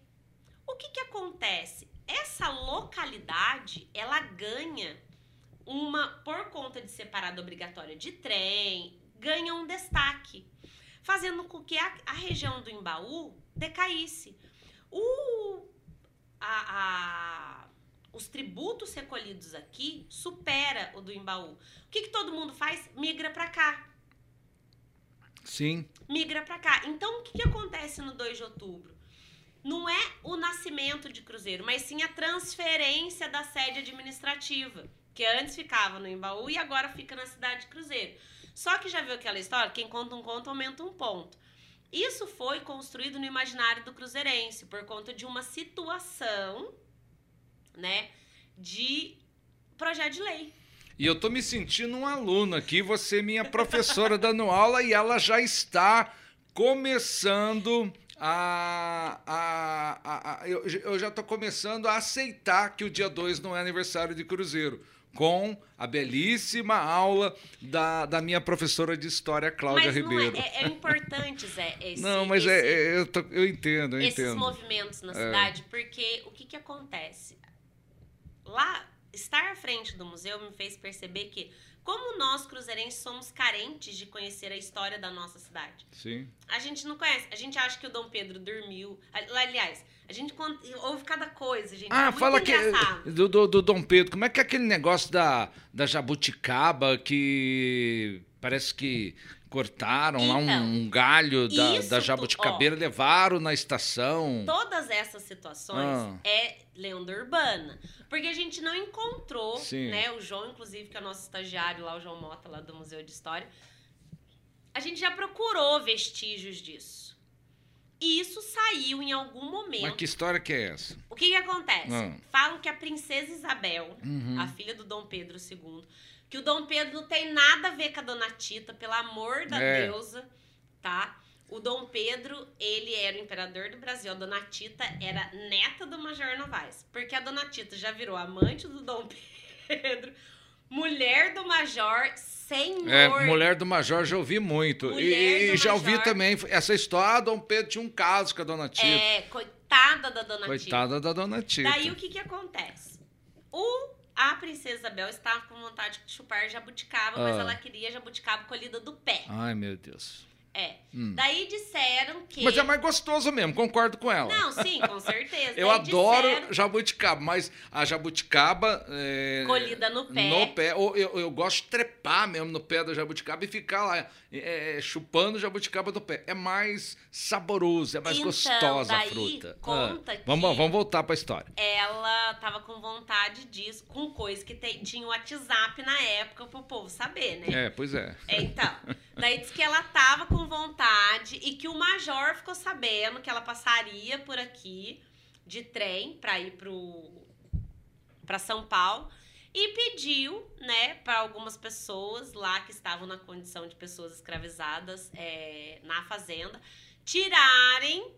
O que que acontece? essa localidade, ela ganha uma, por conta de ser parada obrigatória de trem, ganha um destaque, fazendo com que a, a região do Embaú decaísse. O, a, a, os tributos recolhidos aqui supera o do Embaú. O que, que todo mundo faz? Migra para cá. Sim. Migra para cá. Então, o que, que acontece no 2 de outubro? Não é o nascimento de Cruzeiro, mas sim a transferência da sede administrativa, que antes ficava no Embaú e agora fica na cidade de Cruzeiro. Só que já viu aquela história? Quem conta um conto aumenta um ponto. Isso foi construído no imaginário do cruzeirense por conta de uma situação, né, de projeto de lei. E eu tô me sentindo um aluno aqui, você é minha professora dando aula e ela já está começando a. a, a, a eu, eu, já estou começando a aceitar que o dia 2 não é aniversário de Cruzeiro com a belíssima aula da, da minha professora de história, Cláudia mas Ribeiro. É, é, é, importante, Zé. Esse, não, mas é, esse, é, eu, tô, eu entendo, eu esses entendo. movimentos na é. cidade, porque o que, que acontece? Lá, estar à frente do museu me fez perceber que como nós, cruzeirenses, somos carentes de conhecer a história da nossa cidade. Sim. A gente não conhece. A gente acha que o Dom Pedro dormiu. Aliás, a gente ouve cada coisa, gente. Ah, é fala que do, do, do, Dom Pedro. Como é que é aquele negócio da, da jabuticaba que parece que cortaram então, lá um, galho da, da jabuticabeira, ó, levaram na estação. Todas essas situações ah. é lenda urbana. Porque a gente não encontrou, Sim. né? O João, inclusive, que é o nosso estagiário lá, o João Mota, lá do Museu de História. A gente já procurou vestígios disso. E isso saiu em algum momento. Mas que história que é essa? O que, que acontece? Ah. Falam que a princesa Isabel, uhum. a filha do Dom Pedro II, que o Dom Pedro não tem nada a ver com a Dona Tita, pelo amor da é. deusa, tá? O Dom Pedro, ele era o imperador do Brasil. A Dona Tita era neta do Major Novaes. Porque a Dona Tita já virou amante do Dom Pedro, mulher do Major, senhor. É, mulher do Major já ouvi muito. Mulher e, já Major. ouvi também essa história. Ah, Dom Pedro tinha um caso com a Dona Tita. É, coitada da Dona coitada Tita. Coitada da Dona Tita. Daí o que que acontece? O a princesa Isabel estava com vontade de chupar jabuticaba, ah. mas ela queria jabuticaba colhida do pé. Ai, meu Deus. É. Hum. Daí disseram que. Mas é mais gostoso mesmo, concordo com ela. Não, sim, com certeza. eu Daí adoro disseram... jabuticaba, mas a jabuticaba. É... Colhida no pé. No pé. Eu, eu, eu, gosto de trepar mesmo no pé da jabuticaba e ficar lá é, chupando jabuticaba do pé. É mais saboroso, é mais então, gostosa daí a fruta. Conta ah. que vamos, vamos voltar pra história. Ela tava com vontade disso, com coisa que te, tinha o WhatsApp na época pro povo saber, né? É, pois é. é então. Daí disse que ela tava com vontade e que o major ficou sabendo que ela passaria por aqui de trem para ir pro para São Paulo e pediu, né, para algumas pessoas lá que estavam na condição de pessoas escravizadas é, na fazenda tirarem,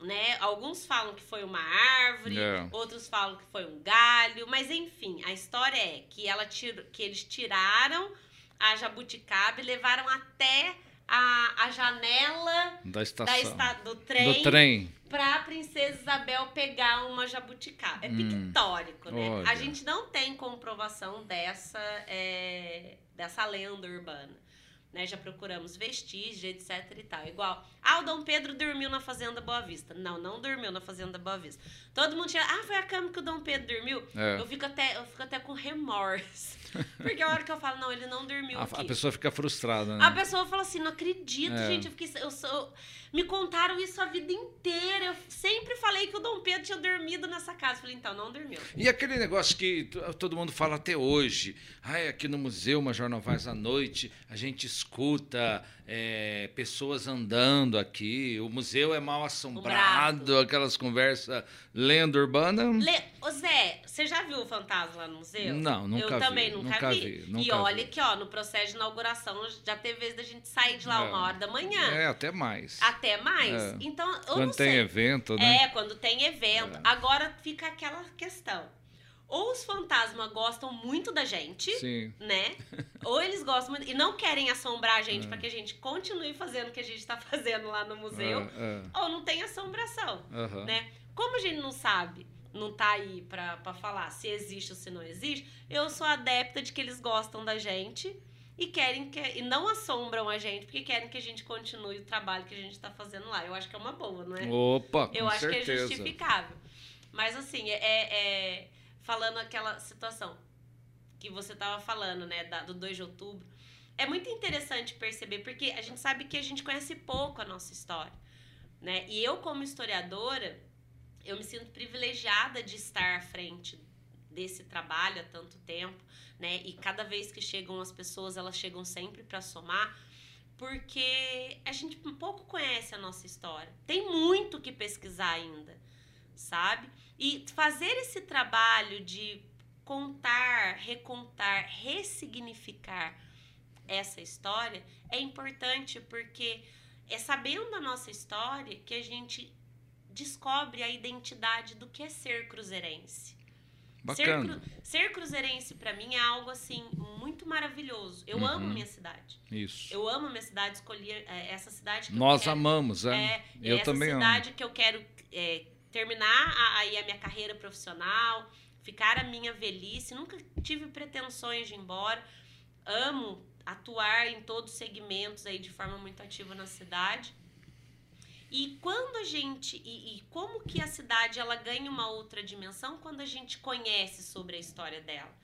né? Alguns falam que foi uma árvore. É. outros falam que foi um galho, mas enfim, a história é que ela tir, que eles tiraram a jabuticaba e levaram até a, a janela da estação da do trem, do trem para a princesa Isabel pegar uma jabuticaba. É hum, pictórico, né? Olha. A gente não tem comprovação dessa é, dessa lenda urbana. Né, já procuramos vestígios, etc e tal. Igual, ah, o Dom Pedro dormiu na Fazenda Boa Vista. Não, não dormiu na Fazenda Boa Vista. Todo mundo tinha, ah, foi a cama que o Dom Pedro dormiu. É. Eu, fico até, eu fico até com remorso. Porque a hora que eu falo, não, ele não dormiu a. A pessoa fica frustrada, né? A pessoa fala assim, não acredito, é. gente. Eu fiquei, eu sou, me contaram isso a vida inteira. Eu sempre falei que o Dom Pedro tinha dormido nessa casa. Eu falei, então, não dormiu. E aquele negócio que todo mundo fala até hoje. Ai, aqui no Museu Major Novaes à noite, a gente escuta é, pessoas andando aqui. O museu é mal assombrado, aquelas conversas lenda urbana. Le... Ô Zé, você já viu o fantasma lá no museu? Não, nunca vi. Eu também nunca, nunca vi. vi nunca e olha vi. que, ó, no processo de inauguração já teve vez da gente sair de lá é. uma hora da manhã. É, até mais. Até mais. É. Então, eu quando tem sei. evento, né? É, quando tem evento. É. Agora fica aquela questão ou os fantasmas gostam muito da gente, Sim. né? ou eles gostam muito e não querem assombrar a gente é. para que a gente continue fazendo o que a gente está fazendo lá no museu, é, é. ou não tem assombração, uhum. né? Como a gente não sabe não tá aí pra falar se existe ou se não existe, eu sou adepta de que eles gostam da gente e querem que e não assombram a gente porque querem que a gente continue o trabalho que a gente está fazendo lá. Eu acho que é uma boa, não é? Opa, com Eu acho certeza. que é justificável. Mas assim, é, é- falando aquela situação que você estava falando, né, da- do 2 de outubro, é muito interessante perceber porque a gente sabe que a gente conhece pouco a nossa história, né? E eu como historiadora, eu me sinto privilegiada de estar à frente desse trabalho há tanto tempo, né? E cada vez que chegam as pessoas, elas chegam sempre para somar, porque a gente pouco conhece a nossa história. Tem muito que pesquisar ainda, sabe? E fazer esse trabalho de contar, recontar, ressignificar essa história é importante porque é sabendo a nossa história que a gente descobre a identidade do que é ser cruzeirense. Ser, Bacana. cru- ser cruzeirense para mim é algo assim muito maravilhoso. Eu Uhum. amo minha cidade. Isso. Eu amo minha cidade, escolhi é, essa cidade que Nós eu quero. amamos, é. É, Eu essa também amo. cidade que eu quero é, terminar a, aí a minha carreira profissional, ficar a minha velhice. Nunca tive pretensões de ir embora. Amo atuar em todos os segmentos aí de forma muito ativa na cidade. E quando a gente e, e como que a cidade ela ganha uma outra dimensão quando a gente conhece sobre a história dela.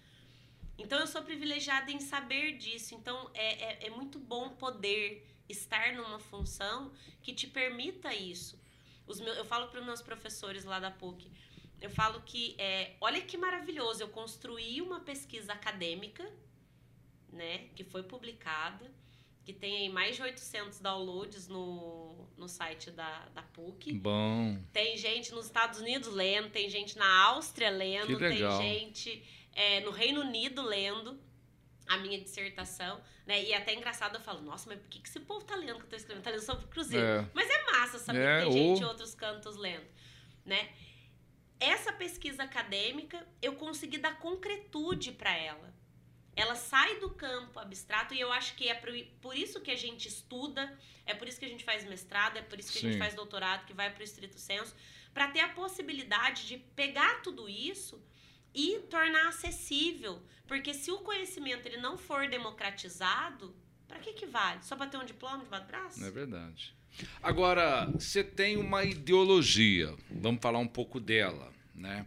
Então eu sou privilegiada em saber disso. Então é, é, é muito bom poder estar numa função que te permita isso. Os meus, eu falo para os meus professores lá da PUC, eu falo que é, olha que maravilhoso, eu construí uma pesquisa acadêmica, né, que foi publicada, que tem aí mais de 800 downloads no, no site da, da PUC. Bom. Tem gente nos Estados Unidos lendo, tem gente na Áustria lendo, tem gente é, no Reino Unido lendo a minha dissertação, né? E é até engraçado eu falo, nossa, mas por que, que esse povo tá lendo que eu tô escrevendo? Tá lendo sobre Cruzeiro. É. Mas é massa saber É, que tem gente ou- em outros cantos lendo, né? Essa pesquisa acadêmica, eu consegui dar concretude para ela. Ela sai do campo abstrato e eu acho que é por, isso que a gente estuda, é por isso que a gente faz mestrado, é por isso que a Sim. gente faz doutorado, que vai para o estrito senso, para ter a possibilidade de pegar tudo isso e tornar acessível, porque se o conhecimento ele não for democratizado, para que que vale? Só para ter um diploma debaixo do braço? É verdade. Agora, você tem uma ideologia, vamos falar um pouco dela, né?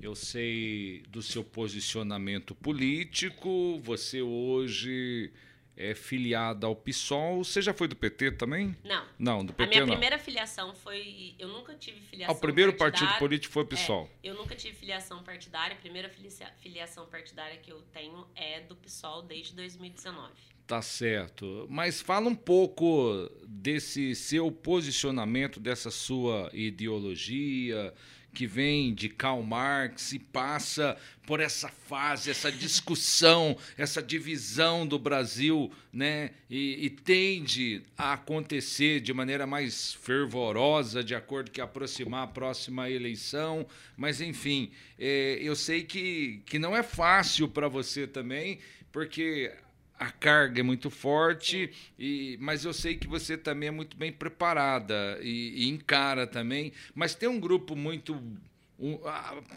Eu sei do seu posicionamento político, você hoje é filiada ao PSOL. Você já foi do PT também? Não. Não, do A PT minha não. primeira filiação foi. Eu nunca tive Ah, filiação o primeiro partido político foi o PSOL. Eu nunca tive filiação partidária. A primeira filia- filiação partidária que eu tenho é do PSOL desde 2019. Tá certo. Mas fala um pouco desse seu posicionamento, dessa sua ideologia que vem de Karl Marx e passa por essa fase, essa discussão, essa divisão do Brasil, né? E, e tende a acontecer de maneira mais fervorosa, de acordo que aproximar a próxima eleição. Mas, enfim, é, eu sei que, que não é fácil para você também, porque a carga é muito forte, e, mas eu sei que você também é muito bem preparada e, e encara também. Mas tem um grupo muito um,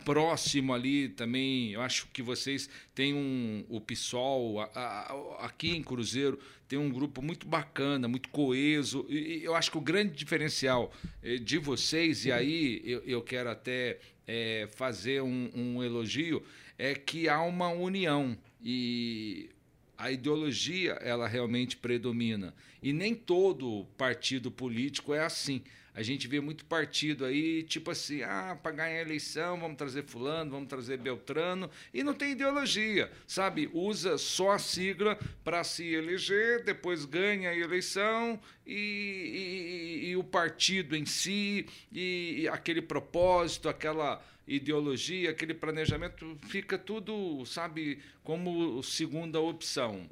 próximo ali também. Eu acho que vocês têm um, o PSOL, a- a- aqui em Cruzeiro, tem um grupo muito bacana, muito coeso. E, e eu acho que o grande diferencial eh, de vocês, e aí eu, eu quero até eh, fazer um, um elogio, é que há uma união. E a ideologia ela realmente predomina. E nem todo partido político é assim. A gente vê muito partido aí tipo assim ah para ganhar a eleição vamos trazer fulano vamos trazer beltrano e não tem ideologia sabe? Usa só a sigla para se eleger depois ganha a eleição e, e- e o partido em si e, e aquele propósito aquela ideologia, aquele planejamento, fica tudo, sabe, como segunda opção.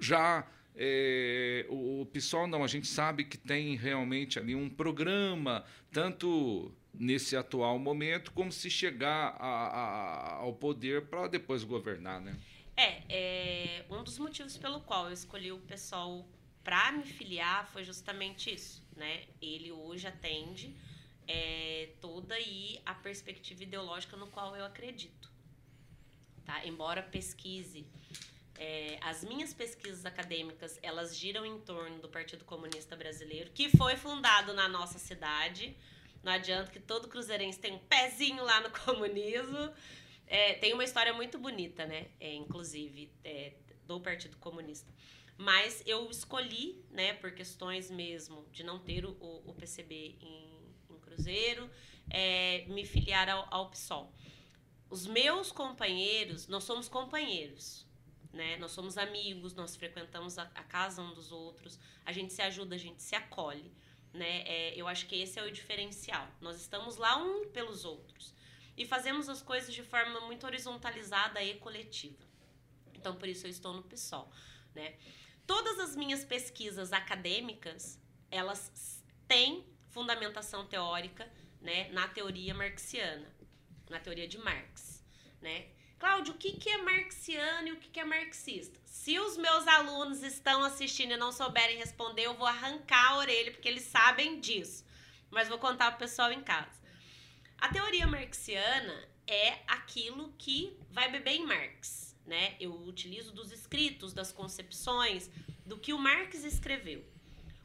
Já eh, o, o PSOL não, a gente sabe que tem realmente ali um programa, tanto nesse atual momento, como se chegar a- a- ao poder para depois governar, né? É, é, um dos motivos pelo qual eu escolhi o pessoal para me filiar foi justamente isso, né? Ele hoje atende é toda aí a perspectiva ideológica no qual eu acredito. Tá? Embora pesquise é, as minhas pesquisas acadêmicas elas giram em torno do Partido Comunista Brasileiro, que foi fundado na nossa cidade. Não adianta que todo cruzeirense tem um pezinho lá no comunismo. É, tem uma história muito bonita, né? É, inclusive, é, do Partido Comunista. Mas eu escolhi, né, por questões mesmo de não ter o, o PCB em, Cruzeiro, é, me filiar ao, ao PSOL. Os meus companheiros, nós somos companheiros, né? Nós somos amigos, nós frequentamos a, a casa um dos outros, a gente se ajuda, a gente se acolhe, né? É, eu acho que esse é o diferencial. Nós estamos lá um pelos outros e fazemos as coisas de forma muito horizontalizada e coletiva. Então, por isso eu estou no PSOL, né? Todas as minhas pesquisas acadêmicas, elas têm fundamentação teórica, né, na teoria marxiana, na teoria de Marx, né? Cláudio, o que, que é marxiano e o que, que é marxista? Se os meus alunos estão assistindo e não souberem responder, eu vou arrancar a orelha, porque eles sabem disso. Mas vou contar pro pessoal em casa. A teoria marxiana é aquilo que vai beber em Marx, né? Eu utilizo dos escritos, das concepções, do que o Marx escreveu.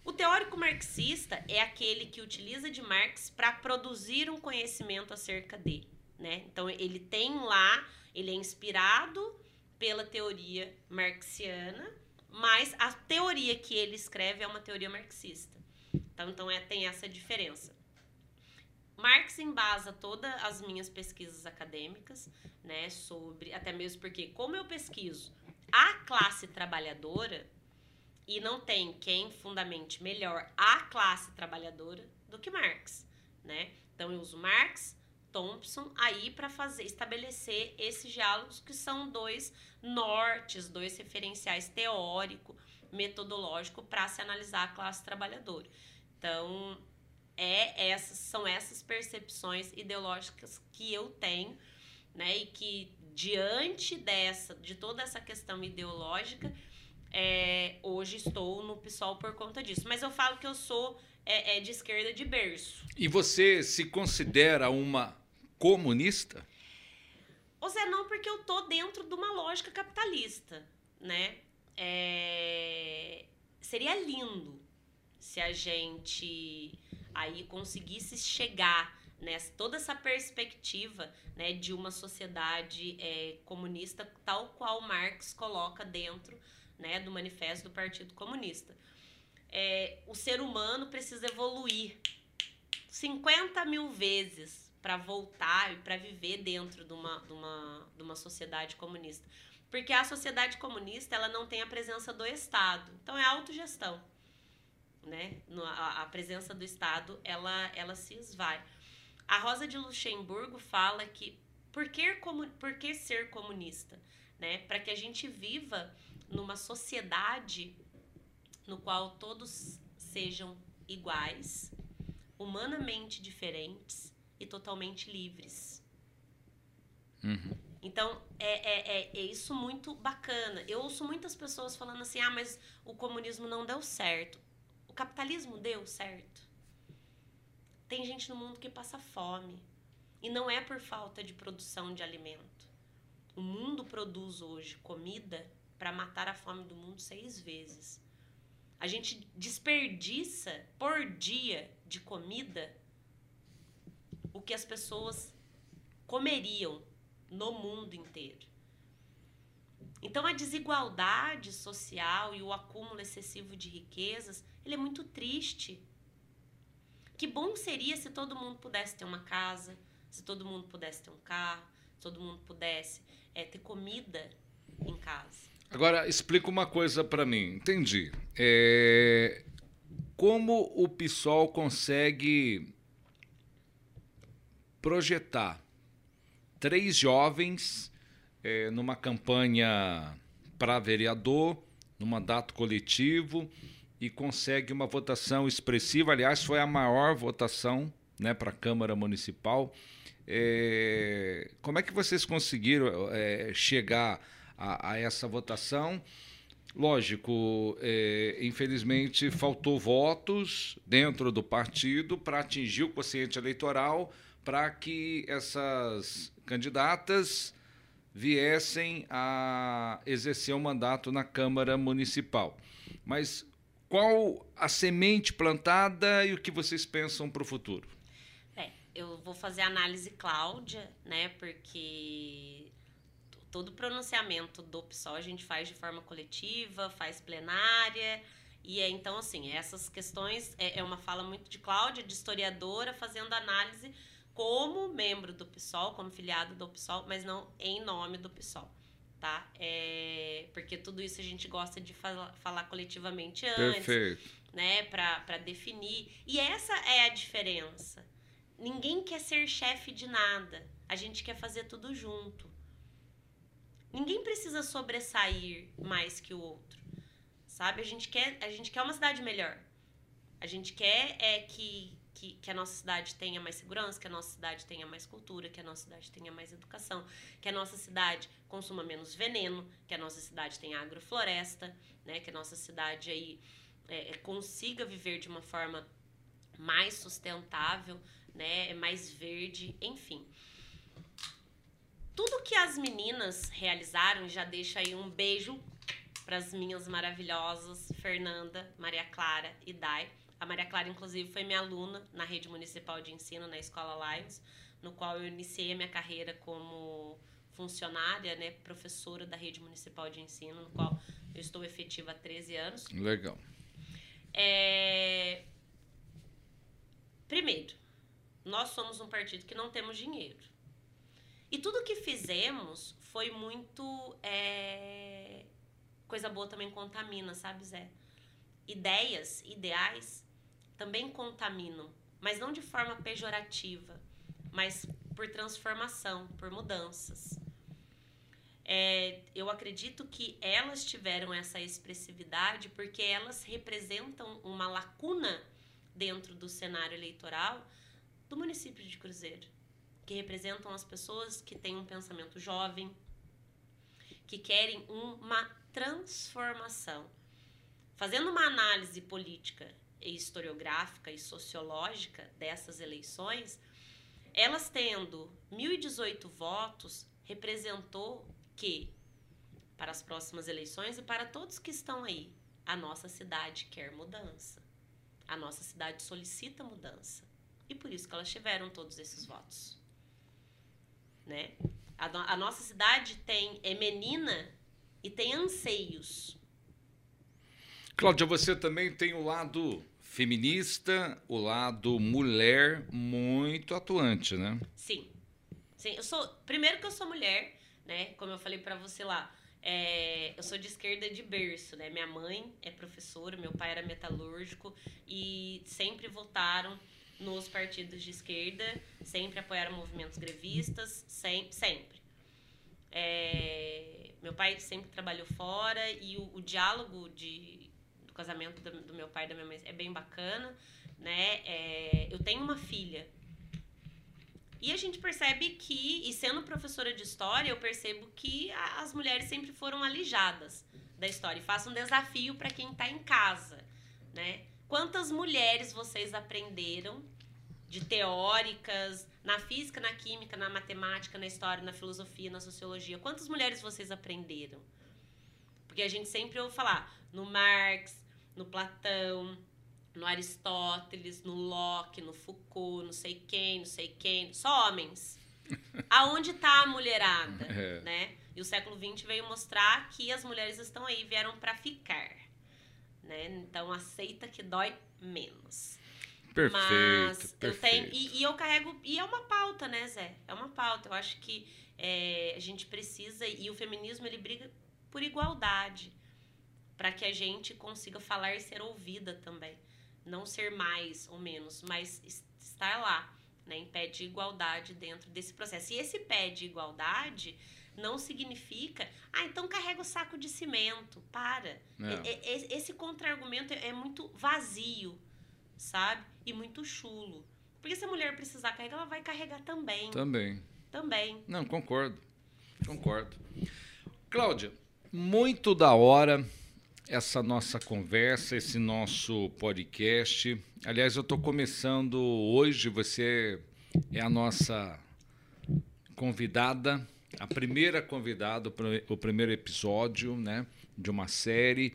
O teórico marxista é aquele que utiliza de Marx para produzir um conhecimento acerca dele, né? Então ele tem lá ele é inspirado pela teoria marxiana, mas a teoria que ele escreve é uma teoria marxista. Então, então é, tem essa diferença. Marx embasa todas as minhas pesquisas acadêmicas, né, sobre, até mesmo porque, como eu pesquiso a classe trabalhadora, e não tem quem fundamente melhor a classe trabalhadora do que Marx, né? Então eu uso Marx, Thompson aí para fazer estabelecer esses diálogos que são dois nortes, dois referenciais teórico, metodológico para se analisar a classe trabalhadora. Então, é essas são essas percepções ideológicas que eu tenho, né, e que diante dessa, de toda essa questão ideológica, é, hoje estou no PSOL por conta disso. Mas eu falo que eu sou é, é, de esquerda de berço. E você se considera uma comunista? Ô Zé, não, porque eu tô dentro de uma lógica capitalista, né? É... Seria lindo se a gente aí conseguisse chegar nessa toda essa perspectiva né, de uma sociedade é, comunista tal qual Marx coloca dentro né, do manifesto do Partido Comunista. É, o ser humano precisa evoluir 50 mil vezes para voltar e para viver dentro de uma, de, uma, de uma sociedade comunista. Porque a sociedade comunista ela não tem a presença do Estado. Então é autogestão. Né? A, presença do Estado ela, ela se esvai. A Rosa de Luxemburgo fala que por que, por que ser comunista? Né? Para que a gente viva numa sociedade no qual todos sejam iguais, humanamente diferentes e totalmente livres. Uhum. Então, é, é, é, é, isso muito bacana. Eu ouço muitas pessoas falando assim: ah, mas o comunismo não deu certo. O capitalismo deu certo. Tem gente no mundo que passa fome. E não é por falta de produção de alimento. O mundo produz hoje comida para matar a fome do mundo seis vezes. A gente desperdiça por dia de comida o que as pessoas comeriam no mundo inteiro. Então a desigualdade social e o acúmulo excessivo de riquezas, ele é muito triste. Que bom seria se todo mundo pudesse ter uma casa, se todo mundo pudesse ter um carro, se todo mundo pudesse é, ter comida em casa. Agora explica uma coisa para mim, entendi. É... Como o PSOL consegue projetar três jovens é, numa campanha para vereador, no mandato coletivo e consegue uma votação expressiva. Aliás, foi a maior votação né, para a Câmara Municipal. É, como é que vocês conseguiram é, chegar a, a, essa votação? Lógico, é, infelizmente faltou votos dentro do partido para atingir o quociente eleitoral para que essas candidatas viessem a exercer o um mandato na Câmara Municipal. Mas qual a semente plantada e o que vocês pensam para o futuro? É, eu vou fazer análise Cláudia, né? Porque todo pronunciamento do PSOL a gente faz de forma coletiva, faz plenária. E é, então, assim, essas questões é, é uma fala muito de Cláudia, de historiadora, fazendo análise como membro do PSOL, como filiado do PSOL, mas não em nome do PSOL. Tá? É, porque tudo isso a gente gosta de falar, falar coletivamente antes. Perfeito. Né? Para definir. E essa é a diferença. Ninguém quer ser chefe de nada. A gente quer fazer tudo junto. Ninguém precisa sobressair mais que o outro. Sabe? A gente quer, a gente quer uma cidade melhor. A gente quer é que, que, que a nossa cidade tenha mais segurança, que a nossa cidade tenha mais cultura, que a nossa cidade tenha mais educação, que a nossa cidade consuma menos veneno, que a nossa cidade tenha agrofloresta, né? Que a nossa cidade aí é, é consiga viver de uma forma mais sustentável, né? Mais verde, enfim tudo que as meninas realizaram, já deixa aí um beijo para as minhas maravilhosas Fernanda, Maria Clara e Dai. A Maria Clara, inclusive, foi minha aluna na rede municipal de ensino, na Escola Lions, no qual eu iniciei a minha carreira como funcionária, né, professora da rede municipal de ensino, no qual eu estou efetiva há 13 anos. Legal. É... Primeiro, nós somos um partido que não temos dinheiro. E tudo que fizemos foi muito. É... Coisa boa também contamina, sabe, Zé? Ideias, ideais também contaminam, mas não de forma pejorativa, mas por transformação, por mudanças. É, eu acredito que elas tiveram essa expressividade porque elas representam uma lacuna dentro do cenário eleitoral do município de Cruzeiro que representam as pessoas que têm um pensamento jovem, que querem uma transformação. Fazendo uma análise política e historiográfica e sociológica dessas eleições, elas tendo 1.018 votos, representou que, para as próximas eleições e para todos que estão aí, a nossa cidade quer mudança. A nossa cidade solicita mudança. E por isso que elas tiveram todos esses votos né? A, a nossa cidade tem é menina e tem anseios. Cláudia, você também tem o lado feminista, o lado mulher muito atuante, né? Sim. Sim, eu sou, primeiro que eu sou mulher, né? Como eu falei para você lá, é, eu sou de esquerda de berço, né? Minha mãe é professora, meu pai era metalúrgico e sempre votaram nos partidos de esquerda, sempre apoiaram movimentos grevistas, sempre. sempre. É, meu pai sempre trabalhou fora e o, o diálogo de, do casamento do, do, meu pai e da minha mãe é bem bacana, né? É, eu tenho uma filha. E a gente percebe que, e sendo professora de história, eu percebo que as mulheres sempre foram alijadas da história. E faço um desafio para quem está em casa, né? Quantas mulheres vocês aprenderam de teóricas na física, na química, na matemática, na história, na filosofia, na sociologia? Quantas mulheres vocês aprenderam? Porque a gente sempre ouve falar no Marx, no Platão, no Aristóteles, no Locke, no Foucault, não sei quem, não sei quem, só homens. Aonde está a mulherada, é. né? E o século XX veio mostrar que as mulheres estão aí, vieram para ficar, né? Então aceita que dói menos. Perfeito, Mas perfeito. eu tenho. E, e, eu carrego. E é uma pauta, né, Zé? É uma pauta. Eu acho que é, a gente precisa. E o feminismo ele briga por igualdade. para que a gente consiga falar e ser ouvida também. Não ser mais ou menos, mas estar lá, né? Em pé de igualdade dentro desse processo. E esse pé de igualdade não significa, ah, então carrega o saco de cimento. Para. É. Esse contra-argumento é muito vazio, sabe? E muito chulo. Porque se a mulher precisar carregar, ela vai carregar também. Também. Também. Não, concordo. Concordo. Cláudia, muito da hora essa nossa conversa, esse nosso podcast. Aliás, eu estou começando hoje, você é a nossa convidada, a primeira convidada o primeiro episódio né, de uma série.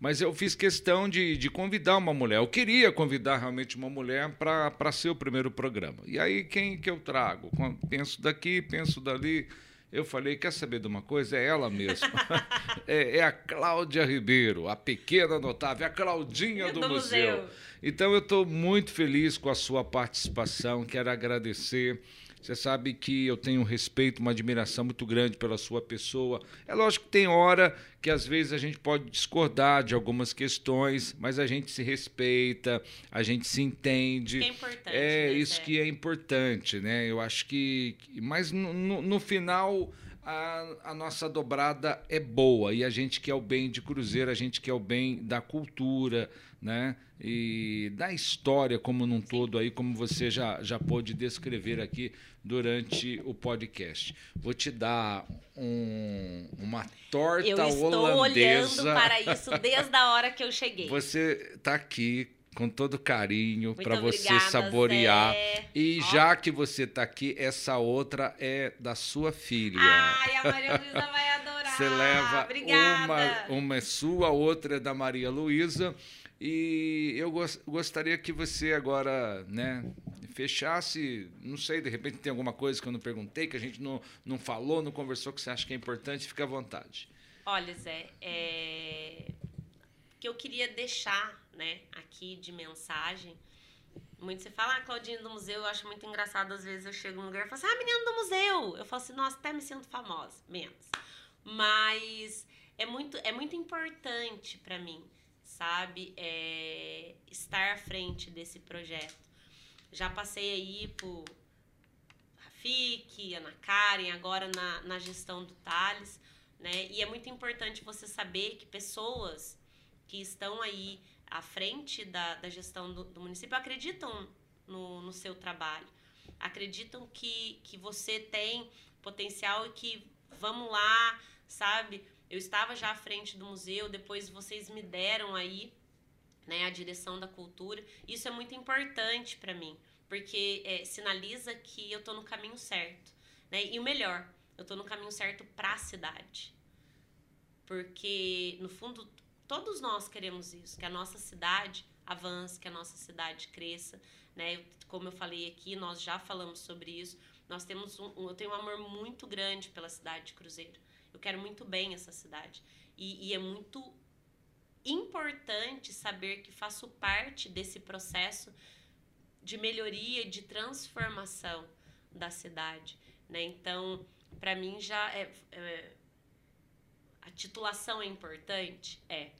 Mas eu fiz questão de, de convidar uma mulher. Eu queria convidar realmente uma mulher para ser o primeiro programa. E aí, quem que eu trago? Penso daqui, penso dali. Eu falei, quer saber de uma coisa? É ela mesma. é, é, a Cláudia Ribeiro, a pequena notável, a Claudinha do, do museu. museu. Então, eu estou muito feliz com a sua participação. Quero agradecer você sabe que eu tenho um respeito, uma admiração muito grande pela sua pessoa. É lógico que tem hora que às vezes a gente pode discordar de algumas questões, mas a gente se respeita, a gente se entende. É importante. É né, isso que é importante, né? Eu acho que. Mas no, no, no final. A, a, nossa dobrada é boa e a gente quer o bem de Cruzeiro, a gente quer o bem da cultura, né? E da história como num todo aí, como você já, já pôde descrever aqui durante o podcast. Vou te dar um, uma torta eu estou holandesa. olhando para isso desde a hora que eu cheguei. Você está aqui com todo carinho para você saborear. Zé. E Ó. já que você está aqui, essa outra é da sua filha. Ai, a Maria Luísa vai adorar. Você leva uma, uma é sua, outra é da Maria Luísa. E eu gostaria que você agora, né, fechasse, não sei, de repente tem alguma coisa que eu não perguntei, que a gente não, não falou, não conversou, que você acha que é importante, fica à vontade. Olha, Zé, é... que eu queria deixar, né, aqui de mensagem, muito você fala, ah, Claudinha do museu, eu acho muito engraçado, às vezes eu chego num lugar e falo assim, ah, menina do museu, eu falo assim, nossa, até me sinto famosa, menos. Mas é muito, é muito importante para mim, sabe? É, estar à frente desse projeto. Já passei aí por Rafik, Ana Karen, agora na, na gestão do Thales, né? E é muito importante você saber que pessoas que estão aí à frente da, da gestão do, do município acreditam no, no seu trabalho, acreditam que, que você tem potencial e que vamos lá, sabe? Eu estava já à frente do museu, depois vocês me deram aí né, a direção da cultura. Isso é muito importante para mim, porque é, sinaliza que eu estou no caminho certo. Né? E o melhor, eu estou no caminho certo para a cidade. Porque, no fundo, todos nós queremos isso, que a nossa cidade avance, que a nossa cidade cresça. Né? Como eu falei aqui, nós já falamos sobre isso. Nós temos um, eu tenho um amor muito grande pela cidade de Cruzeiro. Eu quero muito bem essa cidade. E, e é muito importante saber que faço parte desse processo de melhoria, de transformação da cidade. Né? Então, para mim, já é, é, a titulação é importante? É.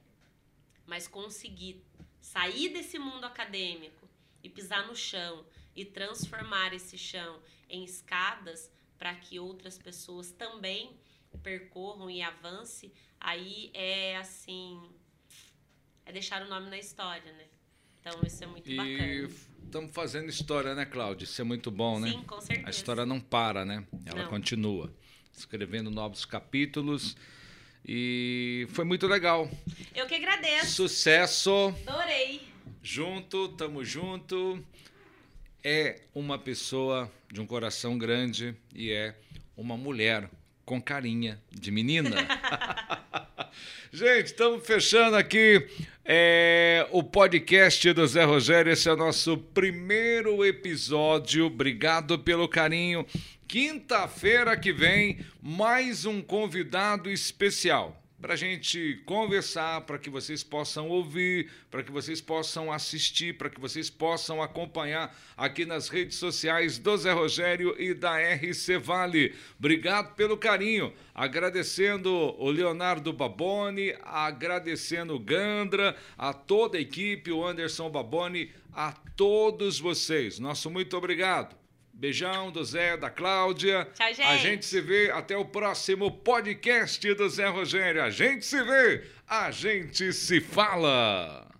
Mas conseguir sair desse mundo acadêmico e pisar no chão e transformar esse chão em escadas para que outras pessoas também percorram e avance, aí é assim. É deixar o nome na história, né? Então isso é muito e bacana. Estamos fazendo história, né, Cláudia? Isso é muito bom, Sim, né? Sim, com certeza. A história não para, né? Ela não. continua. Escrevendo novos capítulos. E foi muito legal. Eu que agradeço. Sucesso. Adorei. Junto, tamo junto. É uma pessoa de um coração grande e é uma mulher com carinha de menina. Gente, estamos fechando aqui é, o podcast do Zé Rogério. Esse é o nosso primeiro episódio. Obrigado pelo carinho. Quinta-feira que vem, mais um convidado especial para a gente conversar, para que vocês possam ouvir, para que vocês possam assistir, para que vocês possam acompanhar aqui nas redes sociais do Zé Rogério e da RC Vale. Obrigado pelo carinho. Agradecendo o Leonardo Baboni, agradecendo o Gandra, a toda a equipe, o Anderson Baboni, a todos vocês. Nosso muito obrigado. Beijão do Zé, da Cláudia. Tchau, gente. A gente se vê até o próximo podcast do Zé Rogério. A gente se vê, a gente se fala.